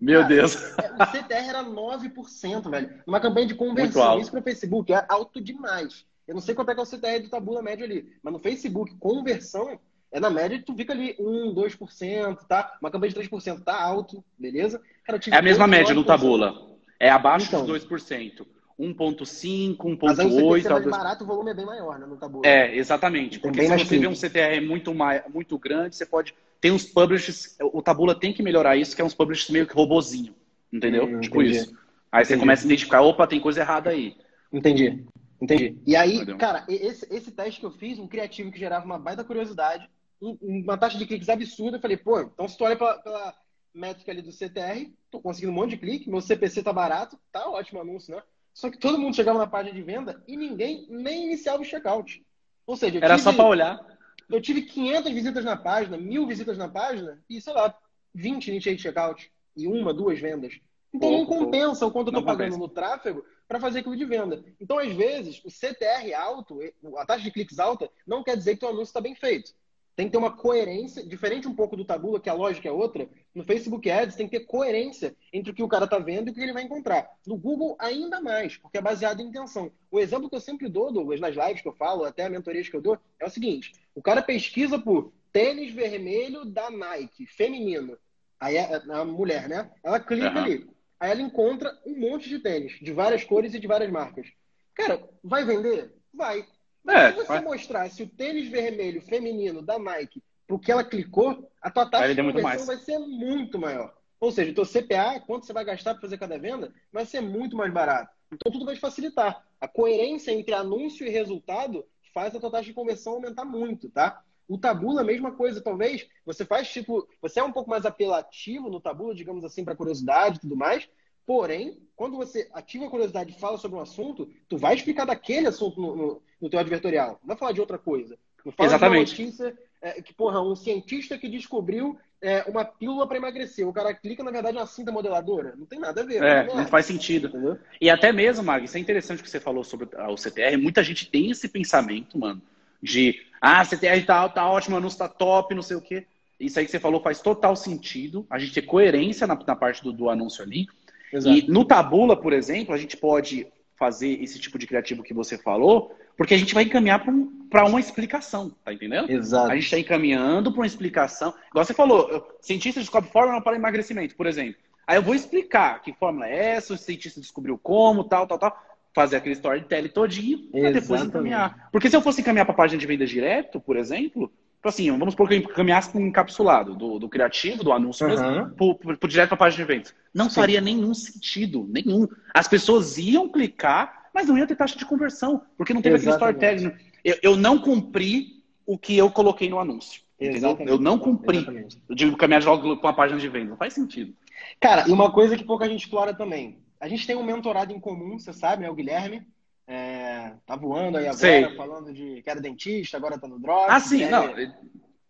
Meu Cara, Deus. É, o CTR era 9%, velho. Uma campanha de conversão. Isso para o Facebook é alto demais. Eu não sei quanto é que é o CTR do Tabula médio ali, mas no Facebook, conversão é na média, tu fica ali 1, 2%, tá? Uma campanha de 3% tá alto, beleza? Cara, é a mesma média no Tabula. É abaixo então, dos 2%. 1.5, 1.8. Mas aí o CTR é mais barato, o volume é bem maior, né, no Tabula. É, exatamente. Porque se você vê um CTR muito, mais, muito grande, você pode... Tem uns publishers... O Tabula tem que melhorar isso, que é uns publishers meio que robozinho. Entendeu? Hum, tipo entendi. isso. Aí entendi. você começa a identificar, opa, tem coisa errada aí. Entendi. Entendi. E aí, Entendeu? cara, esse, esse teste que eu fiz, um criativo que gerava uma baita curiosidade, uma taxa de cliques absurda. Eu falei, pô, então se tu olha pela, pela métrica ali do CTR, tô conseguindo um monte de clique, meu CPC tá barato, tá ótimo anúncio, né? Só que todo mundo chegava na página de venda e ninguém nem iniciava o checkout. Ou seja, era tive, só para olhar. Eu tive 500 visitas na página, mil visitas na página e, sei lá, 20 iniciei de checkout e uma, duas vendas. Então pouco, não compensa pouco. o quanto eu tô pagando no tráfego para fazer aquilo de venda. Então, às vezes, o CTR alto, a taxa de cliques alta, não quer dizer que o anúncio está bem feito. Tem que ter uma coerência, diferente um pouco do Tabula, que a lógica é outra. No Facebook Ads tem que ter coerência entre o que o cara está vendo e o que ele vai encontrar. No Google, ainda mais, porque é baseado em intenção. O exemplo que eu sempre dou, Douglas, nas lives que eu falo, até a mentoria que eu dou, é o seguinte: o cara pesquisa por tênis vermelho da Nike, feminino. Aí é, é a mulher, né? Ela clica uhum. ali. Aí ela encontra um monte de tênis, de várias cores e de várias marcas. Cara, vai vender? Vai. É, se você vai... mostrasse o tênis vermelho feminino da Nike porque ela clicou, a tua taxa de conversão vai ser muito maior. Ou seja, o teu CPA, quanto você vai gastar para fazer cada venda, vai ser muito mais barato. Então tudo vai te facilitar. A coerência entre anúncio e resultado faz a tua taxa de conversão aumentar muito, tá? O Tabula, a mesma coisa, talvez. Você faz tipo, você é um pouco mais apelativo no Tabula, digamos assim, para curiosidade e tudo mais. Porém, quando você ativa a curiosidade e fala sobre um assunto, tu vai explicar daquele assunto no, no, no teu advertorial. Não vai falar de outra coisa. Não fala Exatamente. de uma notícia é, que, porra, um cientista que descobriu é, uma pílula para emagrecer. O cara clica, na verdade, na cinta modeladora. Não tem nada a ver. É, não, não faz sentido. Entendeu? E até mesmo, Mag, isso é interessante que você falou sobre o CTR. Muita gente tem esse pensamento, mano, de ah, CTR tá, tá ótimo, o anúncio tá top, não sei o quê. Isso aí que você falou faz total sentido. A gente ter coerência na, na parte do, do anúncio ali. Exato. E no Tabula, por exemplo, a gente pode fazer esse tipo de criativo que você falou, porque a gente vai encaminhar para uma explicação, tá entendendo? Exato. A gente está encaminhando para uma explicação. Igual você falou, cientista descobre fórmula para emagrecimento, por exemplo. Aí eu vou explicar que fórmula é essa, o cientista descobriu como, tal, tal, tal. Fazer aquele storytelling todinho para depois encaminhar. Porque se eu fosse encaminhar para a página de venda direto, por exemplo, Tipo assim, vamos supor que eu encaminhasse um encapsulado do, do criativo, do anúncio uhum. mesmo, pro, pro, pro direto para a página de vendas. Não Sim. faria nenhum sentido, nenhum. As pessoas iam clicar, mas não ia ter taxa de conversão, porque não teve Exatamente. aquele storytelling. Eu, eu não cumpri o que eu coloquei no anúncio. Eu não cumpri Exatamente. de caminhar logo para uma página de venda. Não faz sentido. Cara, e uma coisa que pouca gente explora também. A gente tem um mentorado em comum, você sabe, né? O Guilherme. É, tá voando aí agora, Sei. falando de que era dentista, agora tá no Drop. Ah, sim, não.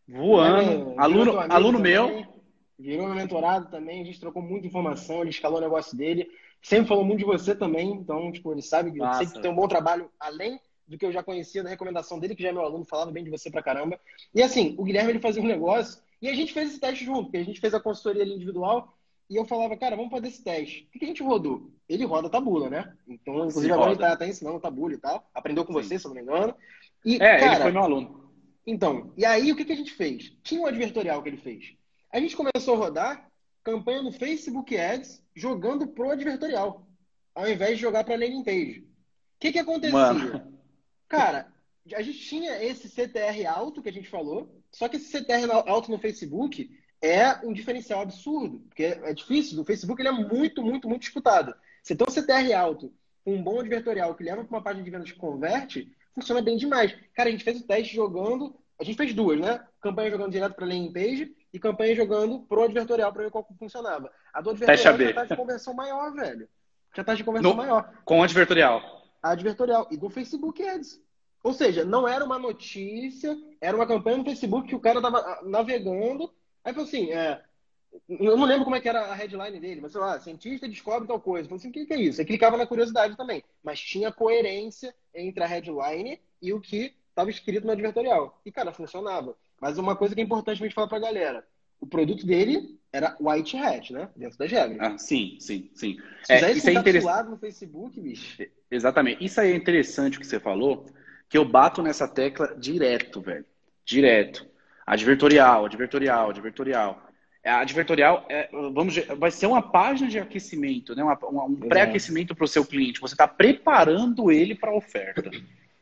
Voando. É, aluno, aluno meu. Virou meu mentorado também, a gente trocou muita informação, ele escalou o negócio dele. Sempre falou muito de você também, então, tipo, ele sabe que tem um bom trabalho além do que eu já conhecia da recomendação dele, que já é meu aluno, falava bem de você pra caramba. E assim, o Guilherme ele fazia um negócio, e a gente fez esse teste junto, porque a gente fez a consultoria ali individual, e eu falava, cara, vamos fazer esse teste. O que a gente rodou? Ele roda tabula, né? Então, inclusive, agora ele tá, tá ensinando tabula e tal. Aprendeu com Sim. você, se eu não me engano. E, é, cara, ele foi meu aluno. Então, e aí o que, que a gente fez? Tinha um advertorial que ele fez. A gente começou a rodar campanha no Facebook Ads jogando pro advertorial, ao invés de jogar para landing page. O que, que acontecia? Mano. Cara, a gente tinha esse CTR alto que a gente falou, só que esse CTR alto no Facebook é um diferencial absurdo, porque é difícil. O Facebook ele é muito, muito, muito disputado. Você tem um CTR alto um bom advertorial que leva para uma página de vendas que converte, funciona bem demais. Cara, a gente fez o teste jogando, a gente fez duas, né? Campanha jogando direto para landing page e campanha jogando pro advertorial para ver qual funcionava. A do advertorial já tá de conversão maior, velho. Já tá de conversão no, maior. Com o advertorial. A advertorial. E do Facebook Ads. Ou seja, não era uma notícia, era uma campanha no Facebook que o cara tava ah, navegando. Aí falou assim, é, eu não lembro como é que era a headline dele, mas sei lá, cientista descobre tal coisa. Eu falei assim, o que, é isso? Aí clicava na curiosidade também. Mas tinha coerência entre a headline e o que estava escrito no advertorial. E, cara, funcionava. Mas uma coisa que é importante a gente falar pra galera. O produto dele era white hat, né? Dentro das regras. Ah, sim, sim, sim. Se é, isso é interessante no Facebook, bicho. Exatamente. Isso aí é interessante o que você falou, que eu bato nessa tecla direto, velho. Direto. Advertorial, advertorial, advertorial. A advertorial é, vamos, vai ser uma página de aquecimento, né? Uma, uma, um pré-aquecimento para o seu cliente. Você está preparando ele para a oferta.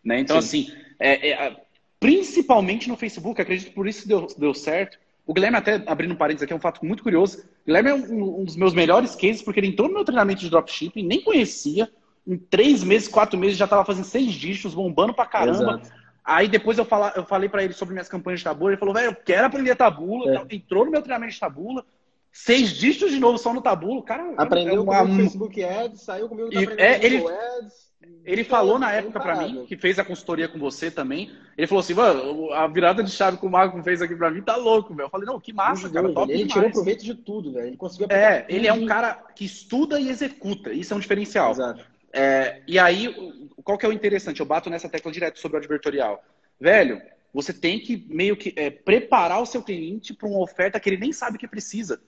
Né? Então, Sim. assim, é, é, principalmente no Facebook, acredito que por isso deu, deu certo. O Guilherme, até abrindo um parênteses aqui, é um fato muito curioso. O Guilherme é um, um dos meus melhores cases, porque ele entrou no meu treinamento de dropshipping, nem conhecia. Em três meses, quatro meses, já estava fazendo seis dígitos, bombando pra caramba. Exato. Aí depois eu, fala, eu falei para ele sobre minhas campanhas de tabula. Ele falou, velho, eu quero aprender tabula. É. Entrou no meu treinamento de tabula. Seis dígitos de novo só no tabulo. Cara, aprendeu é com o Facebook Ads, saiu comigo tá é, ele, Ads. Ele falou na época para mim, que fez a consultoria com você também. Ele falou assim, mano, a virada de chave que o Marco fez aqui para mim tá louco, velho. Eu falei, não, que massa, cara. Deus, ele demais. tirou proveito de tudo, velho. Ele conseguiu É, ele é um cara que estuda e executa. Isso é um diferencial. Exato. É, e aí, qual que é o interessante? Eu bato nessa tecla direto sobre o advertorial. Velho, você tem que meio que é, preparar o seu cliente para uma oferta que ele nem sabe que precisa.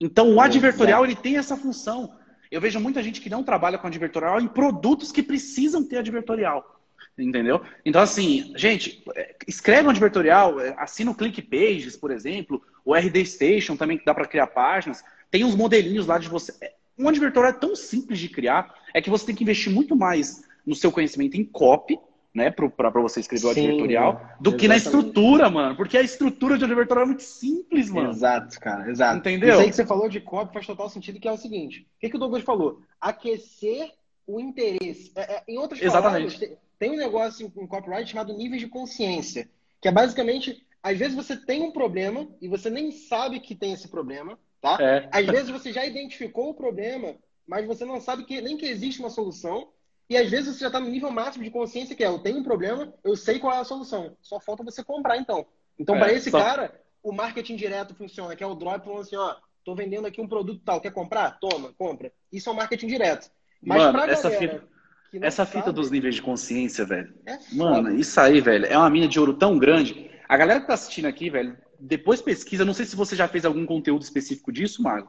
Então, o advertorial ele tem essa função. Eu vejo muita gente que não trabalha com advertorial em produtos que precisam ter advertorial. Entendeu? Então, assim, gente, é, escreve um advertorial, é, assina o Click Pages, por exemplo, o RD Station também que dá para criar páginas. Tem uns modelinhos lá de você. Um advertorial é tão simples de criar, é que você tem que investir muito mais no seu conhecimento em copy né, para você escrever o advertorial, do exatamente. que na estrutura, mano. Porque a estrutura de advertorial é muito simples, mano. Exato, cara, exato. Entendeu? Isso aí que você falou de copy faz total sentido, que é o seguinte: o que, que o Douglas falou? Aquecer o interesse. É, é, em outras Exatamente. palavras, tem um negócio em copyright chamado níveis de consciência, que é basicamente, às vezes você tem um problema e você nem sabe que tem esse problema, tá? É. Às vezes você já identificou o problema, mas você não sabe que nem que existe uma solução. E às vezes você já está no nível máximo de consciência que é, eu tenho um problema, eu sei qual é a solução. Só falta você comprar, então. Então, é, para esse só... cara, o marketing direto funciona, que é o drop falando assim, ó, tô vendendo aqui um produto tal, quer comprar? Toma, compra. Isso é o marketing direto. Mas Mano, pra essa galera fita, essa sabe, fita dos níveis de consciência, velho. É Mano, isso aí, velho, é uma mina de ouro tão grande. A galera que tá assistindo aqui, velho, depois pesquisa, não sei se você já fez algum conteúdo específico disso, Mago.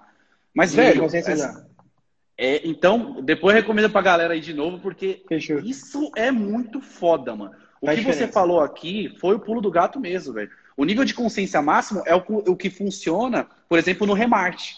Mas, velho, essa, é, então, depois recomendo pra galera aí de novo, porque Fechou. isso é muito foda, mano. O Faz que diferença. você falou aqui foi o pulo do gato mesmo, velho. O nível de consciência máximo é o, o que funciona, por exemplo, no remate.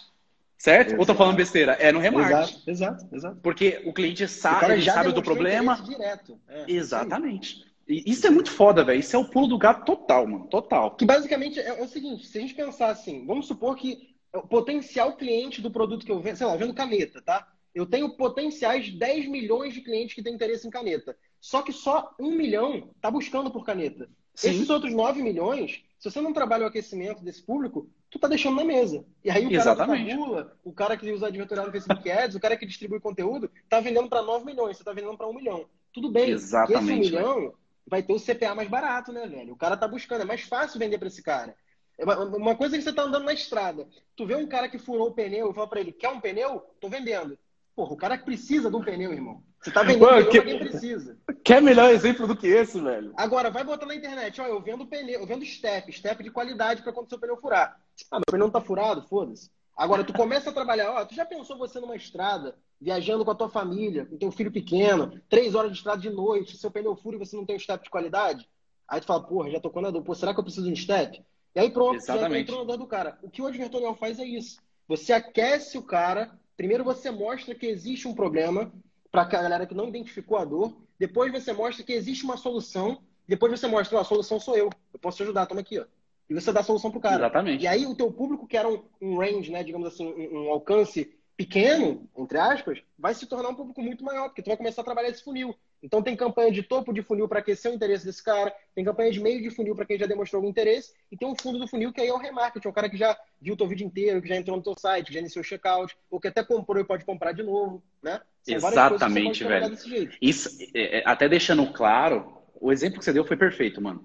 Certo? Exato. Ou tô falando besteira? É no remate. Exato, exato, exato. Porque o cliente sabe, o sabe do problema. Direto. É, Exatamente. E isso é muito foda, velho. Isso é o pulo do gato total, mano. Total. Que basicamente é, é o seguinte: se a gente pensar assim, vamos supor que o potencial cliente do produto que eu vendo, sei lá, eu vendo caneta, tá? Eu tenho potenciais 10 milhões de clientes que têm interesse em caneta. Só que só um milhão está buscando por caneta. Sim. Esses outros 9 milhões, se você não trabalha o aquecimento desse público, tu tá deixando na mesa. E aí o cara Exatamente. que tabula, o cara que usa advertorial no Facebook Ads, o cara que distribui conteúdo, tá vendendo para 9 milhões, você tá vendendo para 1 milhão. Tudo bem. Exatamente. Esse 1 milhão vai ter o CPA mais barato, né, velho? O cara tá buscando, é mais fácil vender para esse cara. É uma coisa é que você tá andando na estrada. Tu vê um cara que furou o pneu e fala para ele, quer um pneu? Tô vendendo. Porra, o cara que precisa de um pneu, irmão. Você tá vendendo Mano, que... pra quem precisa. Quer melhor exemplo do que esse, velho? Agora, vai botar na internet, ó, eu vendo pneu, eu vendo step, step de qualidade para quando seu pneu furar. Ah, meu pneu não tá furado? Foda-se. Agora, tu começa a trabalhar, ó, tu já pensou você numa estrada, viajando com a tua família, com teu filho pequeno, três horas de estrada de noite, seu pneu fura e você não tem um step de qualidade? Aí tu fala, porra, já tocou na dor, pô, será que eu preciso de um step? E aí pronto, Exatamente. já entrou na dor do cara. O que o advertorial faz é isso. Você aquece o cara, primeiro você mostra que existe um problema para a galera que não identificou a dor, depois você mostra que existe uma solução, depois você mostra, ó, a solução sou eu, eu posso te ajudar, toma aqui, ó. E você dá a solução pro cara. Exatamente. E aí o teu público, que era um, um range, né, digamos assim, um, um, alcance pequeno, entre aspas, vai se tornar um público muito maior, porque tu vai começar a trabalhar esse funil. Então tem campanha de topo de funil para aquecer o interesse desse cara, tem campanha de meio de funil para quem já demonstrou algum interesse, e tem um fundo do funil que aí é o remarketing, é o cara que já viu o teu vídeo inteiro, que já entrou no teu site, que já iniciou o checkout, ou que até comprou e pode comprar de novo, né? São Exatamente, velho. Isso, é, é, até deixando claro, o exemplo que você deu foi perfeito, mano.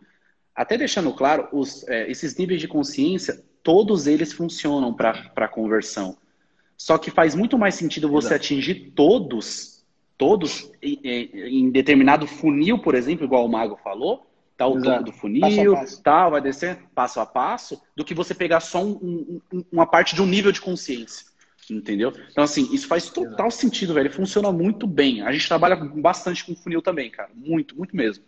Até deixando claro, os, é, esses níveis de consciência, todos eles funcionam para conversão. Só que faz muito mais sentido você Exato. atingir todos, todos em, em, determinado funil, por exemplo, igual o Mago falou, tá o Exato. topo do funil, passo tal, vai descer passo a passo, do que você pegar só um, um, uma parte de um nível de consciência. Entendeu? Então, assim, isso faz total Exato. sentido, velho. Funciona muito bem. A gente trabalha bastante com funil também, cara. Muito, muito mesmo.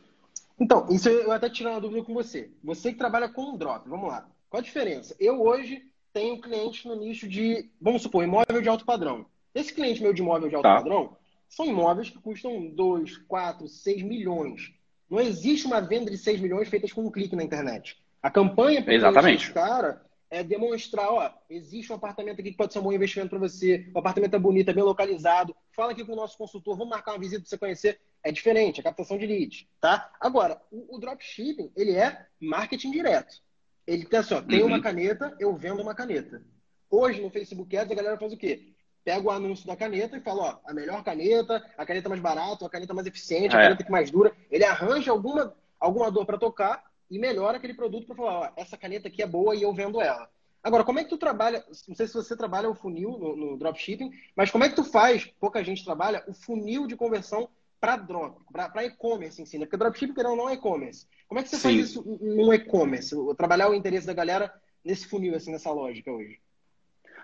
Então, isso eu até tirar uma dúvida com você. Você que trabalha com um drop, vamos lá. Qual a diferença? Eu hoje tenho cliente no nicho de, vamos supor, imóvel de alto padrão. Esse cliente meu de imóvel de alto tá. padrão são imóveis que custam 2, 4, 6 milhões. Não existe uma venda de 6 milhões feita com um clique na internet. A campanha para esse cara é demonstrar, ó, existe um apartamento aqui que pode ser um bom investimento para você, o apartamento é bonito, é bem localizado, fala aqui com o nosso consultor, vamos marcar uma visita para você conhecer. É diferente, é captação de leads, tá? Agora, o, o dropshipping, ele é marketing direto. Ele tem assim, ó, tem uhum. uma caneta, eu vendo uma caneta. Hoje, no Facebook Ads, a galera faz o quê? Pega o anúncio da caneta e fala, ó, a melhor caneta, a caneta mais barata, a caneta mais eficiente, a é. caneta que mais dura. Ele arranja alguma, alguma dor para tocar e melhora aquele produto para falar, ó, essa caneta aqui é boa e eu vendo ela. Agora, como é que tu trabalha? Não sei se você trabalha o funil no, no dropshipping, mas como é que tu faz? Pouca gente trabalha o funil de conversão para drop, para e-commerce em si, né? Porque dropshipping não é e-commerce. Como é que você Sim. faz isso no e-commerce? Trabalhar o interesse da galera nesse funil, assim, nessa lógica hoje?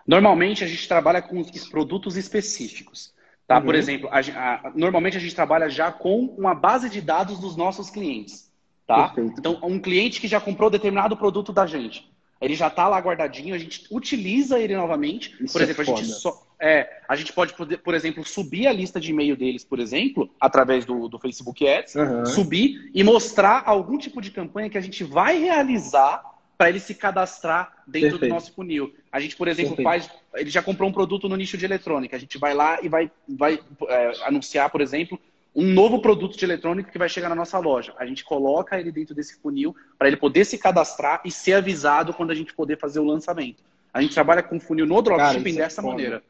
Normalmente a gente trabalha com os produtos específicos. Tá? Uhum. Por exemplo, a, a, normalmente a gente trabalha já com uma base de dados dos nossos clientes. Tá? Perfeito. Então, um cliente que já comprou determinado produto da gente, ele já está lá guardadinho, a gente utiliza ele novamente. Isso por exemplo, é a gente só, é, a gente pode, por exemplo, subir a lista de e-mail deles, por exemplo, através do, do Facebook Ads, uhum. subir e mostrar algum tipo de campanha que a gente vai realizar para ele se cadastrar dentro Perfeito. do nosso funil. A gente, por exemplo, Perfeito. faz. Ele já comprou um produto no nicho de eletrônica. A gente vai lá e vai, vai é, anunciar, por exemplo, um novo produto de eletrônica que vai chegar na nossa loja. A gente coloca ele dentro desse funil para ele poder se cadastrar e ser avisado quando a gente poder fazer o lançamento. A gente trabalha com funil no dropshipping é dessa é maneira.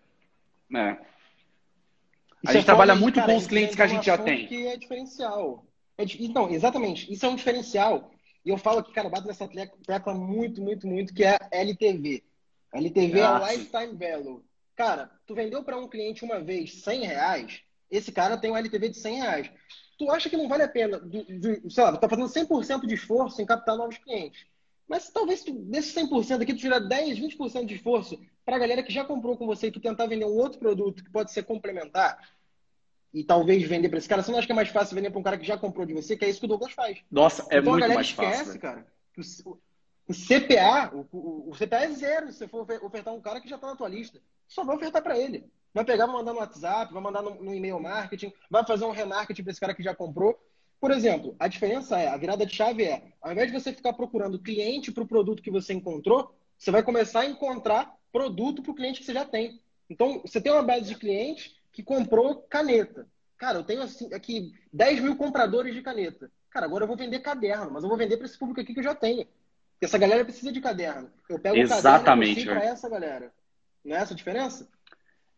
É. A gente é trabalha muito cara, com os clientes que a gente já tem. Que é diferencial. É, então, exatamente. Isso é um diferencial. E eu falo que, cara, eu bato nessa tecla muito, muito, muito, que é LTV. LTV Nossa. é Lifetime Value. Cara, tu vendeu para um cliente uma vez 100 reais, esse cara tem um LTV de 100 reais. Tu acha que não vale a pena, do, do, sei lá, tu tá fazendo 100% de esforço em captar novos clientes. Mas talvez tu, desse 100% aqui, tu tirar 10, 20% de esforço para a galera que já comprou com você e tu tentar vender um outro produto que pode ser complementar e talvez vender para esse cara. Você não acha que é mais fácil vender para um cara que já comprou de você? Que é isso que o Douglas faz. Nossa, é então, muito mais esquece, fácil. esquece, cara. O, o CPA, o, o, o, CPA é zero se você for ofertar um cara que já está na tua lista. Só vai ofertar para ele. Vai pegar, vai mandar no WhatsApp, vai mandar no, no e-mail marketing, vai fazer um remarketing para esse cara que já comprou. Por exemplo, a diferença é, a virada de chave é, ao invés de você ficar procurando cliente para o produto que você encontrou, você vai começar a encontrar produto para o cliente que você já tem. Então, você tem uma base de clientes que comprou caneta. Cara, eu tenho assim, aqui 10 mil compradores de caneta. Cara, agora eu vou vender caderno, mas eu vou vender para esse público aqui que eu já tenho. Porque essa galera precisa de caderno. Eu pego Exatamente, o caderno para essa galera. Não é essa a diferença?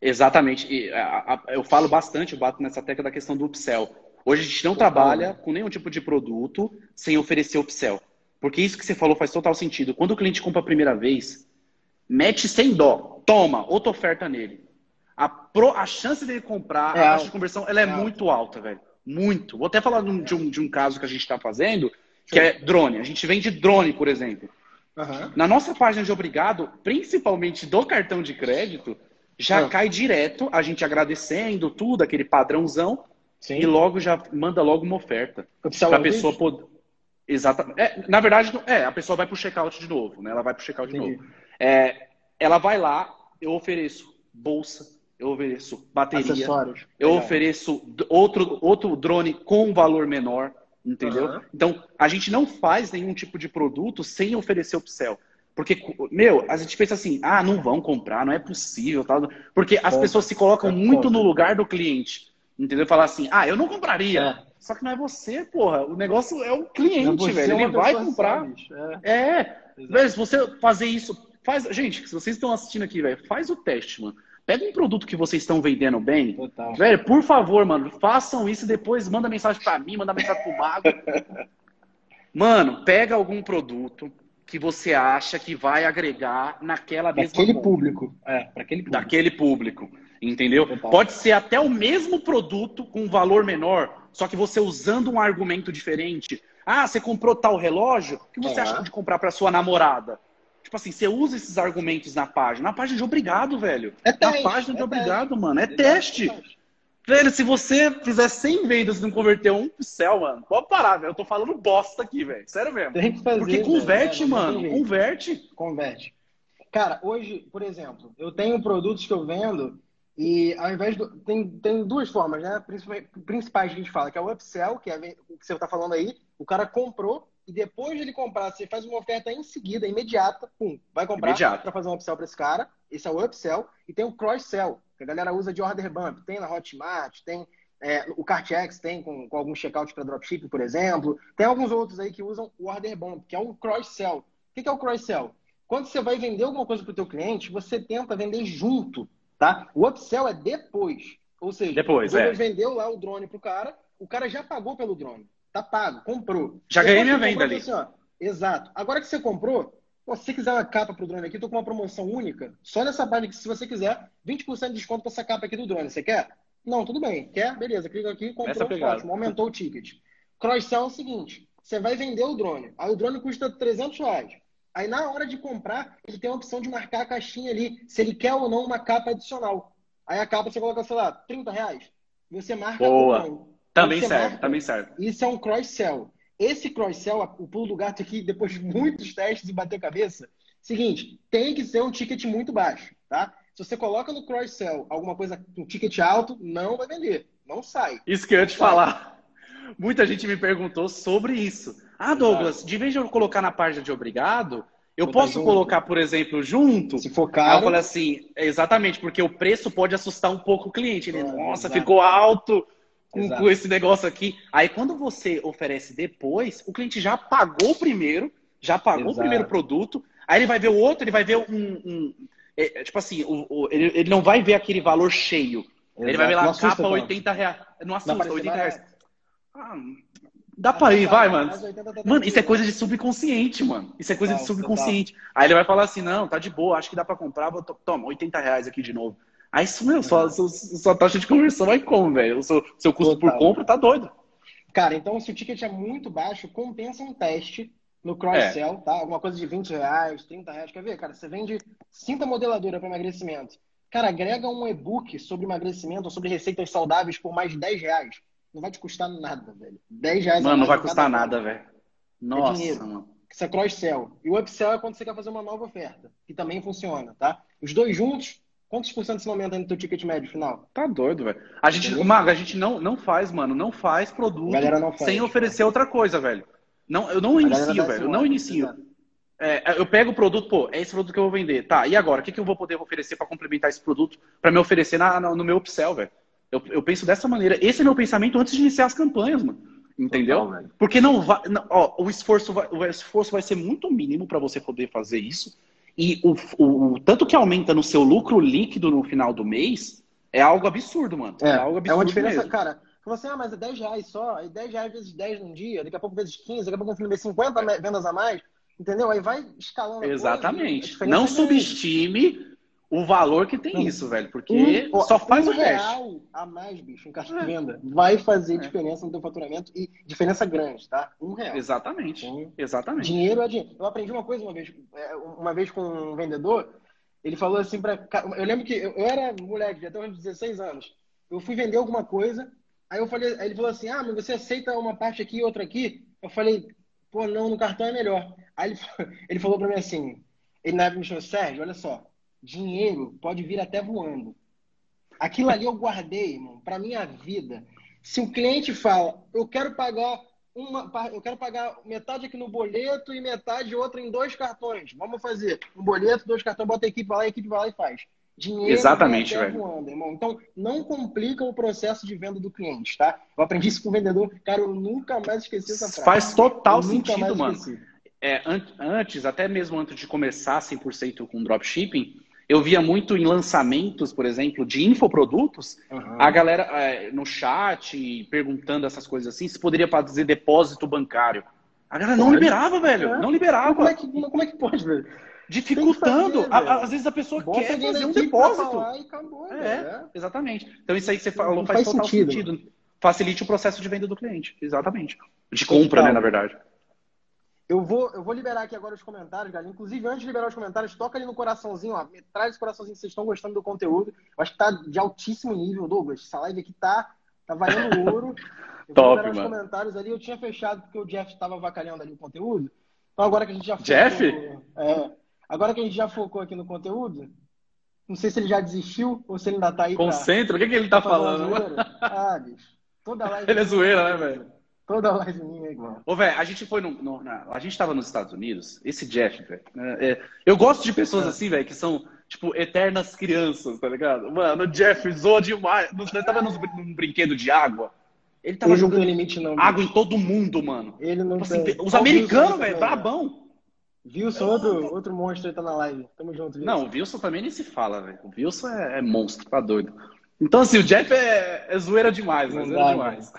Exatamente. E, a, a, eu falo bastante, eu bato nessa tecla da questão do upsell. Hoje a gente não trabalha com nenhum tipo de produto sem oferecer upsell. Porque isso que você falou faz total sentido. Quando o cliente compra a primeira vez, mete sem dó. Toma, outra oferta nele. A, pro, a chance dele comprar, é a taxa de conversão, ela é, é muito alta, velho. Muito. Vou até falar de um, de um, de um caso que a gente está fazendo, que é drone. A gente vende drone, por exemplo. Uhum. Na nossa página de obrigado, principalmente do cartão de crédito, já uhum. cai direto, a gente agradecendo tudo, aquele padrãozão, Sim. e logo já manda logo uma oferta. Para a pessoa poder. Exatamente. É, na verdade, é, a pessoa vai para o checkout de novo, né? Ela vai para o checkout Entendi. de novo. É, ela vai lá, eu ofereço bolsa, eu ofereço bateria, Acessórios. eu Legal. ofereço outro, outro drone com valor menor, entendeu? Uhum. Então, a gente não faz nenhum tipo de produto sem oferecer upsell. Porque, meu, a gente pensa assim, ah, não vão comprar, não é possível, tal. Porque as pessoas se colocam é muito no lugar do cliente, entendeu? Falar assim, ah, eu não compraria. É. Só que não é você, porra. O negócio é o cliente, é velho. Ele vai comprar. é, é. velho, se você fazer isso, faz. Gente, se vocês estão assistindo aqui, velho, faz o teste, mano. Pega um produto que vocês estão vendendo bem. Total. Velho, por favor, mano, façam isso e depois manda mensagem para mim, manda mensagem pro Mago. <laughs> mano, pega algum produto que você acha que vai agregar naquela mesma Daquele público. É, para aquele público. Daquele público. Entendeu? Pode ser até o mesmo produto com valor menor, só que você usando um argumento diferente. Ah, você comprou tal relógio? O que você é. acha de comprar para sua namorada? Tipo assim, você usa esses argumentos na página. Na página de obrigado, velho. É teste, na página de é obrigado, teste. mano. É teste. Velho, se você fizer 100 vendas e não converter um céu, mano, pode parar, velho. Eu tô falando bosta aqui, velho. Sério mesmo. Tem que fazer, Porque converte, velho, mano. Converte. Converte. Cara, hoje, por exemplo, eu tenho produtos que eu vendo e ao invés do. Tem, tem duas formas, né? Principais que a gente fala, que é o upsell, que é o que você tá falando aí. O cara comprou, e depois de ele comprar, você faz uma oferta em seguida, imediata, pum, vai comprar para fazer um upsell para esse cara. Esse é o upsell. E tem o cross-sell, que a galera usa de order bump. Tem na Hotmart, tem é, o CartX, tem com, com alguns checkouts para dropshipping, por exemplo. Tem alguns outros aí que usam o order bump, que é um cross-sell. O que é o cross-sell? Quando você vai vender alguma coisa para o teu cliente, você tenta vender junto, tá? O upsell é depois. Ou seja, depois, é. vendeu lá o drone para o cara, o cara já pagou pelo drone. Tá pago, comprou. Já ganhei minha venda ali. Assim, ó, exato. Agora que você comprou, pô, se você quiser uma capa pro drone aqui, tô com uma promoção única. Só nessa página que, se você quiser, 20% de desconto para essa capa aqui do drone. Você quer? Não, tudo bem. Quer? Beleza. Clica aqui, comprou, ótimo. Aumentou o ticket. Cross-sell é o seguinte. Você vai vender o drone. Aí o drone custa 300 reais. Aí na hora de comprar, ele tem a opção de marcar a caixinha ali, se ele quer ou não uma capa adicional. Aí a capa você coloca, sei lá, 30 reais. Você marca Boa. Também serve, marca, também serve. Isso é um cross-sell. Esse cross-sell, o pulo do gato aqui, depois de <laughs> muitos testes e bater cabeça, seguinte, tem que ser um ticket muito baixo, tá? Se você coloca no cross-sell alguma coisa com um ticket alto, não vai vender, não sai. Isso que eu ia te falar. Muita gente me perguntou sobre isso. Ah, Douglas, de vez de eu colocar na página de obrigado, eu posso junto. colocar, por exemplo, junto? Se for caro. Aí eu falei assim, exatamente, porque o preço pode assustar um pouco o cliente. Ele, nossa, exato. ficou alto com, com, esse negócio aqui. Aí quando você oferece depois, o cliente já pagou o primeiro, já pagou Exato. o primeiro produto, aí ele vai ver o outro, ele vai ver um. um é, é, tipo assim, o, o, ele, ele, não vai ver aquele valor cheio. Exato. Ele vai ver lá a capa, 80 reais. Não assusta, 80 reais. Ah, dá pra ir, vai, mano. Mano, isso é coisa de subconsciente, mano. Isso é coisa de subconsciente. Aí ele vai falar assim: não, tá de boa, acho que dá pra comprar, vou toma, 80 reais aqui de novo. Aí, isso, meu, sua, sua, sua taxa de conversão vai como, velho? O seu, seu custo Total. por compra tá doido. Cara, então se o ticket é muito baixo, compensa um teste no cross-sell, é. tá? Alguma coisa de 20 reais, 30 reais. Quer ver, cara? Você vende cinta modeladora para emagrecimento. Cara, agrega um e-book sobre emagrecimento ou sobre receitas saudáveis por mais de 10 reais. Não vai te custar nada, velho. 10 reais. Mano, não vai custar nada, velho. É Nossa, é mano. Isso é cross-sell. E o upsell é quando você quer fazer uma nova oferta, que também funciona, tá? Os dois juntos Quantos por cento você aumenta no teu ticket médio final? Tá doido, velho. A gente, Entendeu? Mago, a gente não, não faz, mano, não faz produto não faz, sem oferecer outra coisa, velho. Não, eu não inicio, velho. Eu não inicio. É, eu pego o produto, pô, é esse produto que eu vou vender. Tá, e agora? O que, que eu vou poder oferecer para complementar esse produto para me oferecer na, no meu upsell, velho? Eu, eu, penso dessa maneira. Esse é meu pensamento antes de iniciar as campanhas, mano. Entendeu? Total, Porque não vai. Não, ó, o esforço vai, o esforço vai ser muito mínimo para você poder fazer isso. E o, o, o, tanto que aumenta no seu lucro líquido no final do mês é algo absurdo, mano. É, é algo absurdo. É uma diferença, mesmo. cara. Falou assim, ah, mas é 10 reais só, aí 10 reais vezes 10 num dia, daqui a pouco vezes 15, daqui a pouco no 50 vendas a mais, entendeu? Aí vai escalando. Exatamente. Coisa, Não é subestime o valor que tem isso, velho. Porque um, só faz um o real a mais, bicho, em caixa de é. venda, vai fazer é. diferença no teu faturamento e diferença grande, tá? Um real. Exatamente. Então, Exatamente. Dinheiro é dinheiro. Eu aprendi uma coisa uma vez, é, uma vez com um vendedor, ele falou assim para Eu lembro que eu, era moleque, até uns 16 anos. Eu fui vender alguma coisa, aí eu falei, aí ele falou assim: ah, mas você aceita uma parte aqui e outra aqui? Eu falei, pô, não, no cartão é melhor. Aí ele, <laughs> ele falou para mim assim: ele na época me chamou, Sérgio, olha só dinheiro pode vir até voando. Aquilo ali eu guardei, irmão, para minha vida. Se o cliente fala, eu quero pagar uma, eu quero pagar metade aqui no boleto e metade outra em dois cartões. Vamos fazer um boleto, dois cartões, bota a equipe lá, a equipe vai lá e faz. Dinheiro Exatamente, velho. Voando, irmão. Então, não complica o processo de venda do cliente, tá? Eu aprendi isso com o vendedor, cara, eu nunca mais esqueci essa frase. Faz total eu sentido, mano. É, antes, até mesmo antes de começar 100% com dropshipping, eu via muito em lançamentos, por exemplo, de infoprodutos, uhum. a galera é, no chat perguntando essas coisas assim, se poderia fazer depósito bancário. A galera não liberava, velho. É. Não liberava. Como é, que, como é que pode, velho? Dificultando. Fazer, às vezes a pessoa Bota quer fazer um depósito. Acabou, é, é, exatamente. Então isso aí que você falou faz, faz total sentido. sentido. Facilite o processo de venda do cliente. Exatamente. De compra, né, na verdade. Eu vou, eu vou liberar aqui agora os comentários, galera. Inclusive, antes de liberar os comentários, toca ali no coraçãozinho, ó. Traz esse coraçãozinho se vocês estão gostando do conteúdo. Eu acho que tá de altíssimo nível, Douglas. Essa live aqui tá, tá valendo ouro. <laughs> Eu Top, vou liberar mano. os comentários ali. Eu tinha fechado porque o Jeff estava avacalhando ali o conteúdo. Então, agora que a gente já focou, Jeff? É, agora que a gente já focou aqui no conteúdo, não sei se ele já desistiu ou se ele ainda tá aí. Concentra, pra, o que, que ele tá falando? Ah, bicho. Toda <laughs> live. Ele é zoeira, né, velho? Toda live minha é igual. Ô, velho, a gente foi no, no na, a gente tava nos Estados Unidos, esse Jeff, velho. Né, é, eu gosto de pessoas é. assim, velho, que são, tipo, eternas crianças, tá ligado? Mano, o Jeff zoa demais. Nós tava num, num brinquedo de água. Ele tava ele jogando limite, não, água em todo mundo, mano. Ele não tipo, assim, Os americanos, velho, brabão. Wilson, outro, outro monstro aí tá na live. Tamo junto, Wilson. Não, o Wilson também nem se fala, velho. O Wilson é, é, monstro, tá doido. Então, assim, o Jeff é, é zoeira demais, né? Zoeira demais.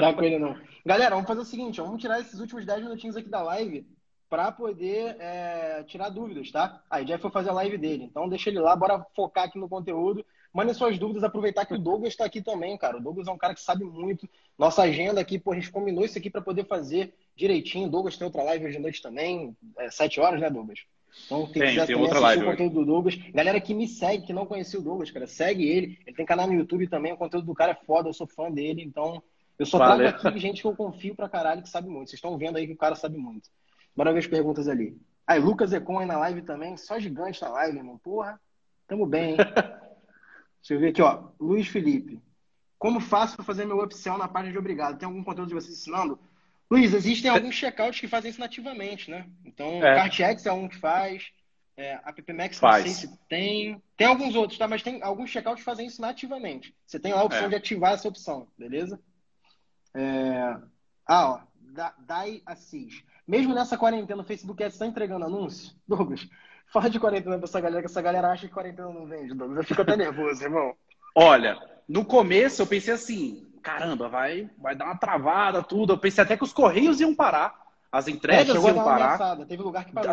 Dá com ele, não. Galera, vamos fazer o seguinte, vamos tirar esses últimos 10 minutinhos aqui da live para poder é, tirar dúvidas, tá? Aí, Jeff foi fazer a live dele, então deixa ele lá, bora focar aqui no conteúdo. Mandem suas dúvidas, aproveitar que o Douglas está aqui também, cara. O Douglas é um cara que sabe muito. Nossa agenda aqui, pô, a gente combinou isso aqui para poder fazer direitinho. O Douglas tem outra live hoje à noite também, é, 7 horas, né, Douglas? Então, quem tem, quiser tem outra live o conteúdo do Douglas. Galera que me segue, que não conhecia o Douglas, cara, segue ele. Ele tem canal no YouTube também, o conteúdo do cara é foda, eu sou fã dele, então eu só trago aqui gente que eu confio pra caralho que sabe muito. Vocês estão vendo aí que o cara sabe muito. Bora ver as perguntas ali. Aí, Lucas Econ aí na live também. Só gigante na live, irmão. Porra, tamo bem, hein? <laughs> Deixa eu ver aqui, ó. Luiz Felipe. Como faço para fazer meu upsell na página de obrigado? Tem algum conteúdo de vocês ensinando? Luiz, existem alguns checkouts que fazem isso nativamente, né? Então, é. CartX é um que faz. É, a PPMax faz. não sei se tem. Tem alguns outros, tá? Mas tem alguns checkouts que fazem isso nativamente. Você tem lá a opção é. de ativar essa opção, beleza? É... Ah, ó, Dai Assis. Mesmo nessa quarentena, o Facebook Ads está entregando anúncio? <laughs> Douglas, fala de quarentena pra essa galera, que essa galera acha que quarentena não vende, Douglas. Eu fico até <laughs> nervoso, irmão. Olha, no começo eu pensei assim, caramba, vai, vai dar uma travada, tudo. Eu pensei até que os correios iam parar. As entregas é, iam parar. Ameaçada. Teve lugar que parou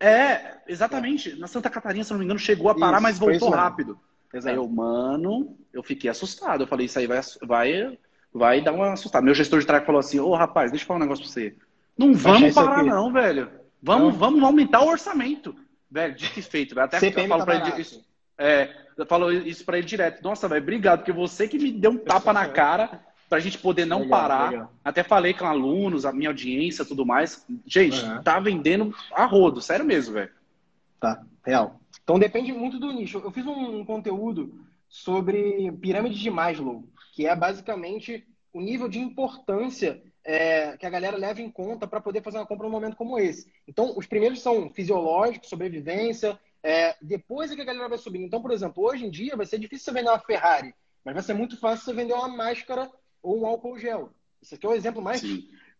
É, exatamente. É. Na Santa Catarina, se não me engano, chegou a parar, isso, mas voltou rápido. Exato. Aí eu, mano, eu fiquei assustado. Eu falei, isso aí vai, vai vai dar uma assustada. Meu gestor de tráfego falou assim: Ô oh, rapaz, deixa eu falar um negócio pra você. Não vamos parar, não, velho. Vamos, não. vamos aumentar o orçamento. Velho, dito e feito. Até CPM falo tá pra ele. Isso, é, eu falo isso pra ele direto. Nossa, velho, obrigado, porque você que me deu um tapa na <laughs> cara pra gente poder não legal, parar. Legal. Até falei com alunos, a minha audiência tudo mais. Gente, uhum. tá vendendo a rodo, sério mesmo, velho. Tá, real. Então depende muito do nicho. Eu fiz um conteúdo sobre pirâmide de Maslow, que é basicamente o nível de importância é, que a galera leva em conta para poder fazer uma compra num momento como esse. Então, os primeiros são fisiológicos, sobrevivência, é, depois é que a galera vai subindo. Então, por exemplo, hoje em dia vai ser difícil você vender uma Ferrari, mas vai ser muito fácil você vender uma máscara ou um álcool gel. Isso aqui é o exemplo mais,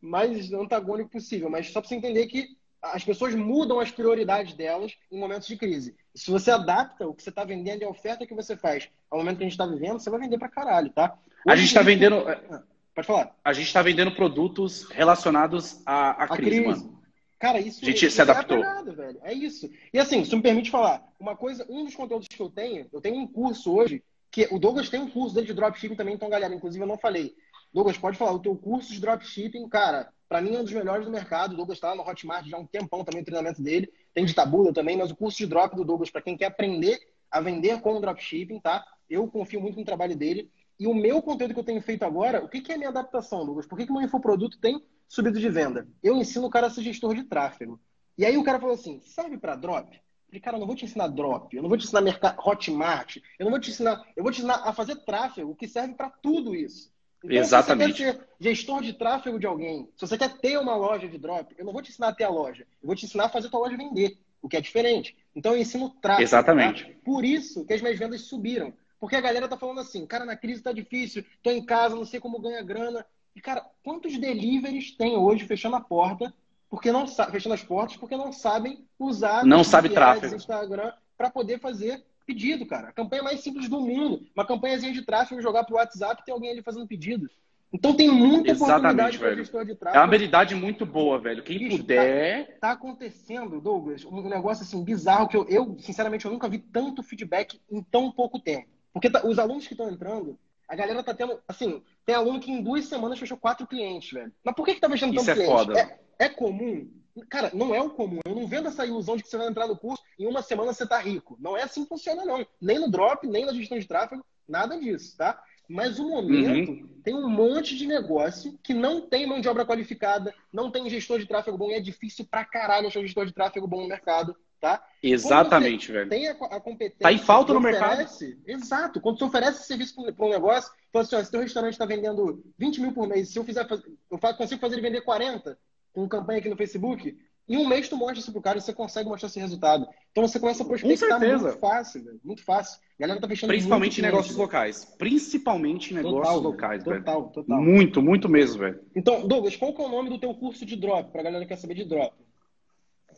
mais antagônico possível, mas só para você entender que as pessoas mudam as prioridades delas em momentos de crise. Se você adapta o que você está vendendo e a oferta que você faz ao momento que a gente está vivendo, você vai vender para caralho, tá? Hoje a gente está vendendo. Ah, pode falar. A gente está vendendo produtos relacionados à, à, crise, crise, mano. Cara, isso, a gente isso se adaptou. É, velho. é isso. E assim, se me permite falar, uma coisa, um dos conteúdos que eu tenho, eu tenho um curso hoje, que o Douglas tem um curso dele de dropshipping também, então, galera, inclusive eu não falei. Douglas, pode falar, o teu curso de dropshipping, cara, para mim é um dos melhores do mercado. O Douglas está lá no Hotmart já há um tempão também o treinamento dele. Tem de tabula também, mas o curso de drop do Douglas, para quem quer aprender a vender com o dropshipping, tá? Eu confio muito no trabalho dele. E o meu conteúdo que eu tenho feito agora, o que, que é a minha adaptação, Douglas? Por que, que o meu infoproduto tem subido de venda? Eu ensino o cara a ser gestor de tráfego. E aí o cara falou assim: serve para drop? Falei, cara, eu não vou te ensinar drop, eu não vou te ensinar Hotmart, eu não vou te ensinar, eu vou te ensinar a fazer tráfego, que serve para tudo isso. Então, Exatamente. Se você quer ser gestor de tráfego de alguém, se você quer ter uma loja de drop, eu não vou te ensinar a ter a loja, eu vou te ensinar a fazer a tua loja vender, o que é diferente. Então eu ensino tráfego. Exatamente. Tá? Por isso que as minhas vendas subiram. Porque a galera tá falando assim, cara, na crise tá difícil, tô em casa, não sei como ganhar grana. E, cara, quantos deliveries tem hoje fechando a porta, porque não fechando as portas, porque não sabem usar não sabe tráfego. Instagram para poder fazer pedido, cara. A campanha mais simples do mundo. Uma campanhazinha de tráfego, jogar pro WhatsApp e tem alguém ali fazendo pedido. Então tem muita Exatamente, oportunidade para gestor de tráfego. É uma habilidade muito boa, velho. Quem Bicho, puder. Tá, tá, acontecendo, Douglas, um negócio assim bizarro que eu, eu, sinceramente, eu nunca vi tanto feedback em tão pouco tempo. Porque tá, os alunos que estão entrando, a galera tá tendo. Assim, tem aluno que em duas semanas fechou quatro clientes, velho. Mas por que, que tá fechando tanto Isso é cliente? Foda. É, é comum? Cara, não é o comum. Eu não vendo essa ilusão de que você vai entrar no curso e em uma semana você tá rico. Não é assim que funciona, não. Nem no drop, nem na gestão de tráfego, nada disso, tá? Mas o momento uhum. tem um monte de negócio que não tem mão de obra qualificada, não tem gestor de tráfego bom e é difícil pra caralho achar gestor de tráfego bom no mercado, tá? Exatamente, velho. Tem a, a, competência. Tá em falta no oferece, mercado. Exato. Quando você oferece serviço para um negócio, então assim, ó, se teu restaurante está vendendo 20 mil por mês, se eu fizer, eu consigo fazer ele vender 40 com campanha aqui no Facebook, em um mês tu mostra isso pro cara e você consegue mostrar esse resultado. Então você começa a prospectar muito fácil, velho. Muito fácil. A galera tá fechando Principalmente em negócios locais. Principalmente em negócios total, locais, velho. Total, velho. total. Muito, muito mesmo, velho. Então, Douglas, qual que é o nome do teu curso de drop? Pra galera que quer saber de drop.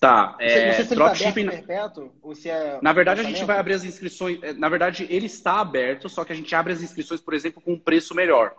Tá, é, não sei se dropshipping. Ele tá perpétuo, ou se é na verdade, a gente vai abrir as inscrições. É, na verdade, ele está aberto, só que a gente abre as inscrições, por exemplo, com um preço melhor.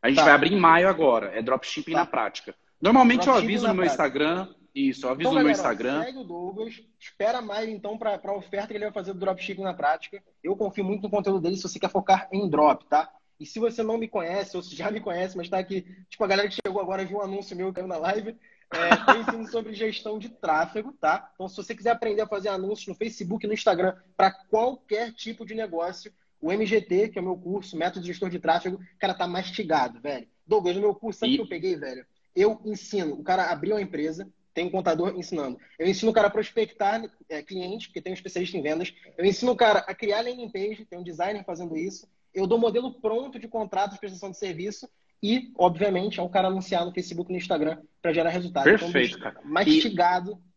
A gente tá. vai abrir em maio agora. É dropshipping tá. na prática. Normalmente eu aviso no meu prática. Instagram. Isso, eu aviso então, no meu galera, Instagram. Segue o Douglas, espera mais então para a oferta que ele vai fazer do dropshipping na prática. Eu confio muito no conteúdo dele se você quer focar em drop, tá? E se você não me conhece, ou se já me conhece, mas tá aqui, tipo, a galera que chegou agora viu um anúncio meu caiu na live, é, <laughs> tem ensino sobre gestão de tráfego, tá? Então, se você quiser aprender a fazer anúncios no Facebook no Instagram para qualquer tipo de negócio, o MGT, que é o meu curso, Método de Gestor de Tráfego, cara, tá mastigado, velho. Douglas, no meu curso, sabe o e... que eu peguei, velho? Eu ensino o cara abriu a empresa, tem um contador ensinando. Eu ensino o cara a prospectar é, cliente, porque tem um especialista em vendas. Eu ensino o cara a criar landing page, tem um designer fazendo isso. Eu dou modelo pronto de contrato de prestação de serviço e, obviamente, é o cara anunciar no Facebook e no Instagram para gerar resultado. Então, Perfeito, então, cara. Mastigado. E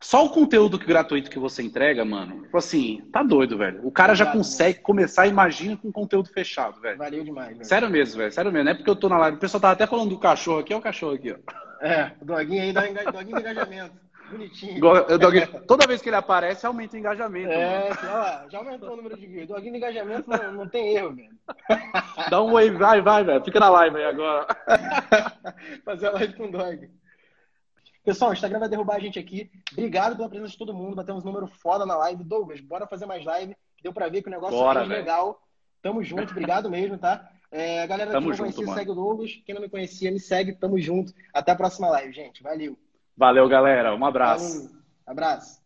só o conteúdo gratuito que você entrega, mano, tipo assim, tá doido, velho. O cara já consegue começar, imagina, com conteúdo fechado, velho. Valeu demais, velho. Sério mesmo, velho. Sério mesmo. Não é porque eu tô na live. O pessoal tava até falando do cachorro aqui, é o cachorro aqui, ó. É, o doguinho aí dá enga... doguinho de engajamento. Bonitinho. Doguinho, toda vez que ele aparece, aumenta o engajamento. É, olha lá, já aumentou o número de views. Doguinho de engajamento não, não tem erro, velho. Dá um oi, vai, vai, velho. Fica na live aí agora. <laughs> Fazer a live com o dog. Pessoal, o Instagram vai derrubar a gente aqui. Obrigado pela presença de todo mundo. Batemos número foda na live. Douglas, bora fazer mais live. Deu pra ver que o negócio bora, é legal. Tamo junto, obrigado mesmo, tá? É, a galera Tamo que não junto, conhecia, mano. segue o Douglas. Quem não me conhecia, me segue. Tamo junto. Até a próxima live, gente. Valeu. Valeu, galera. Um abraço. Valeu. Abraço.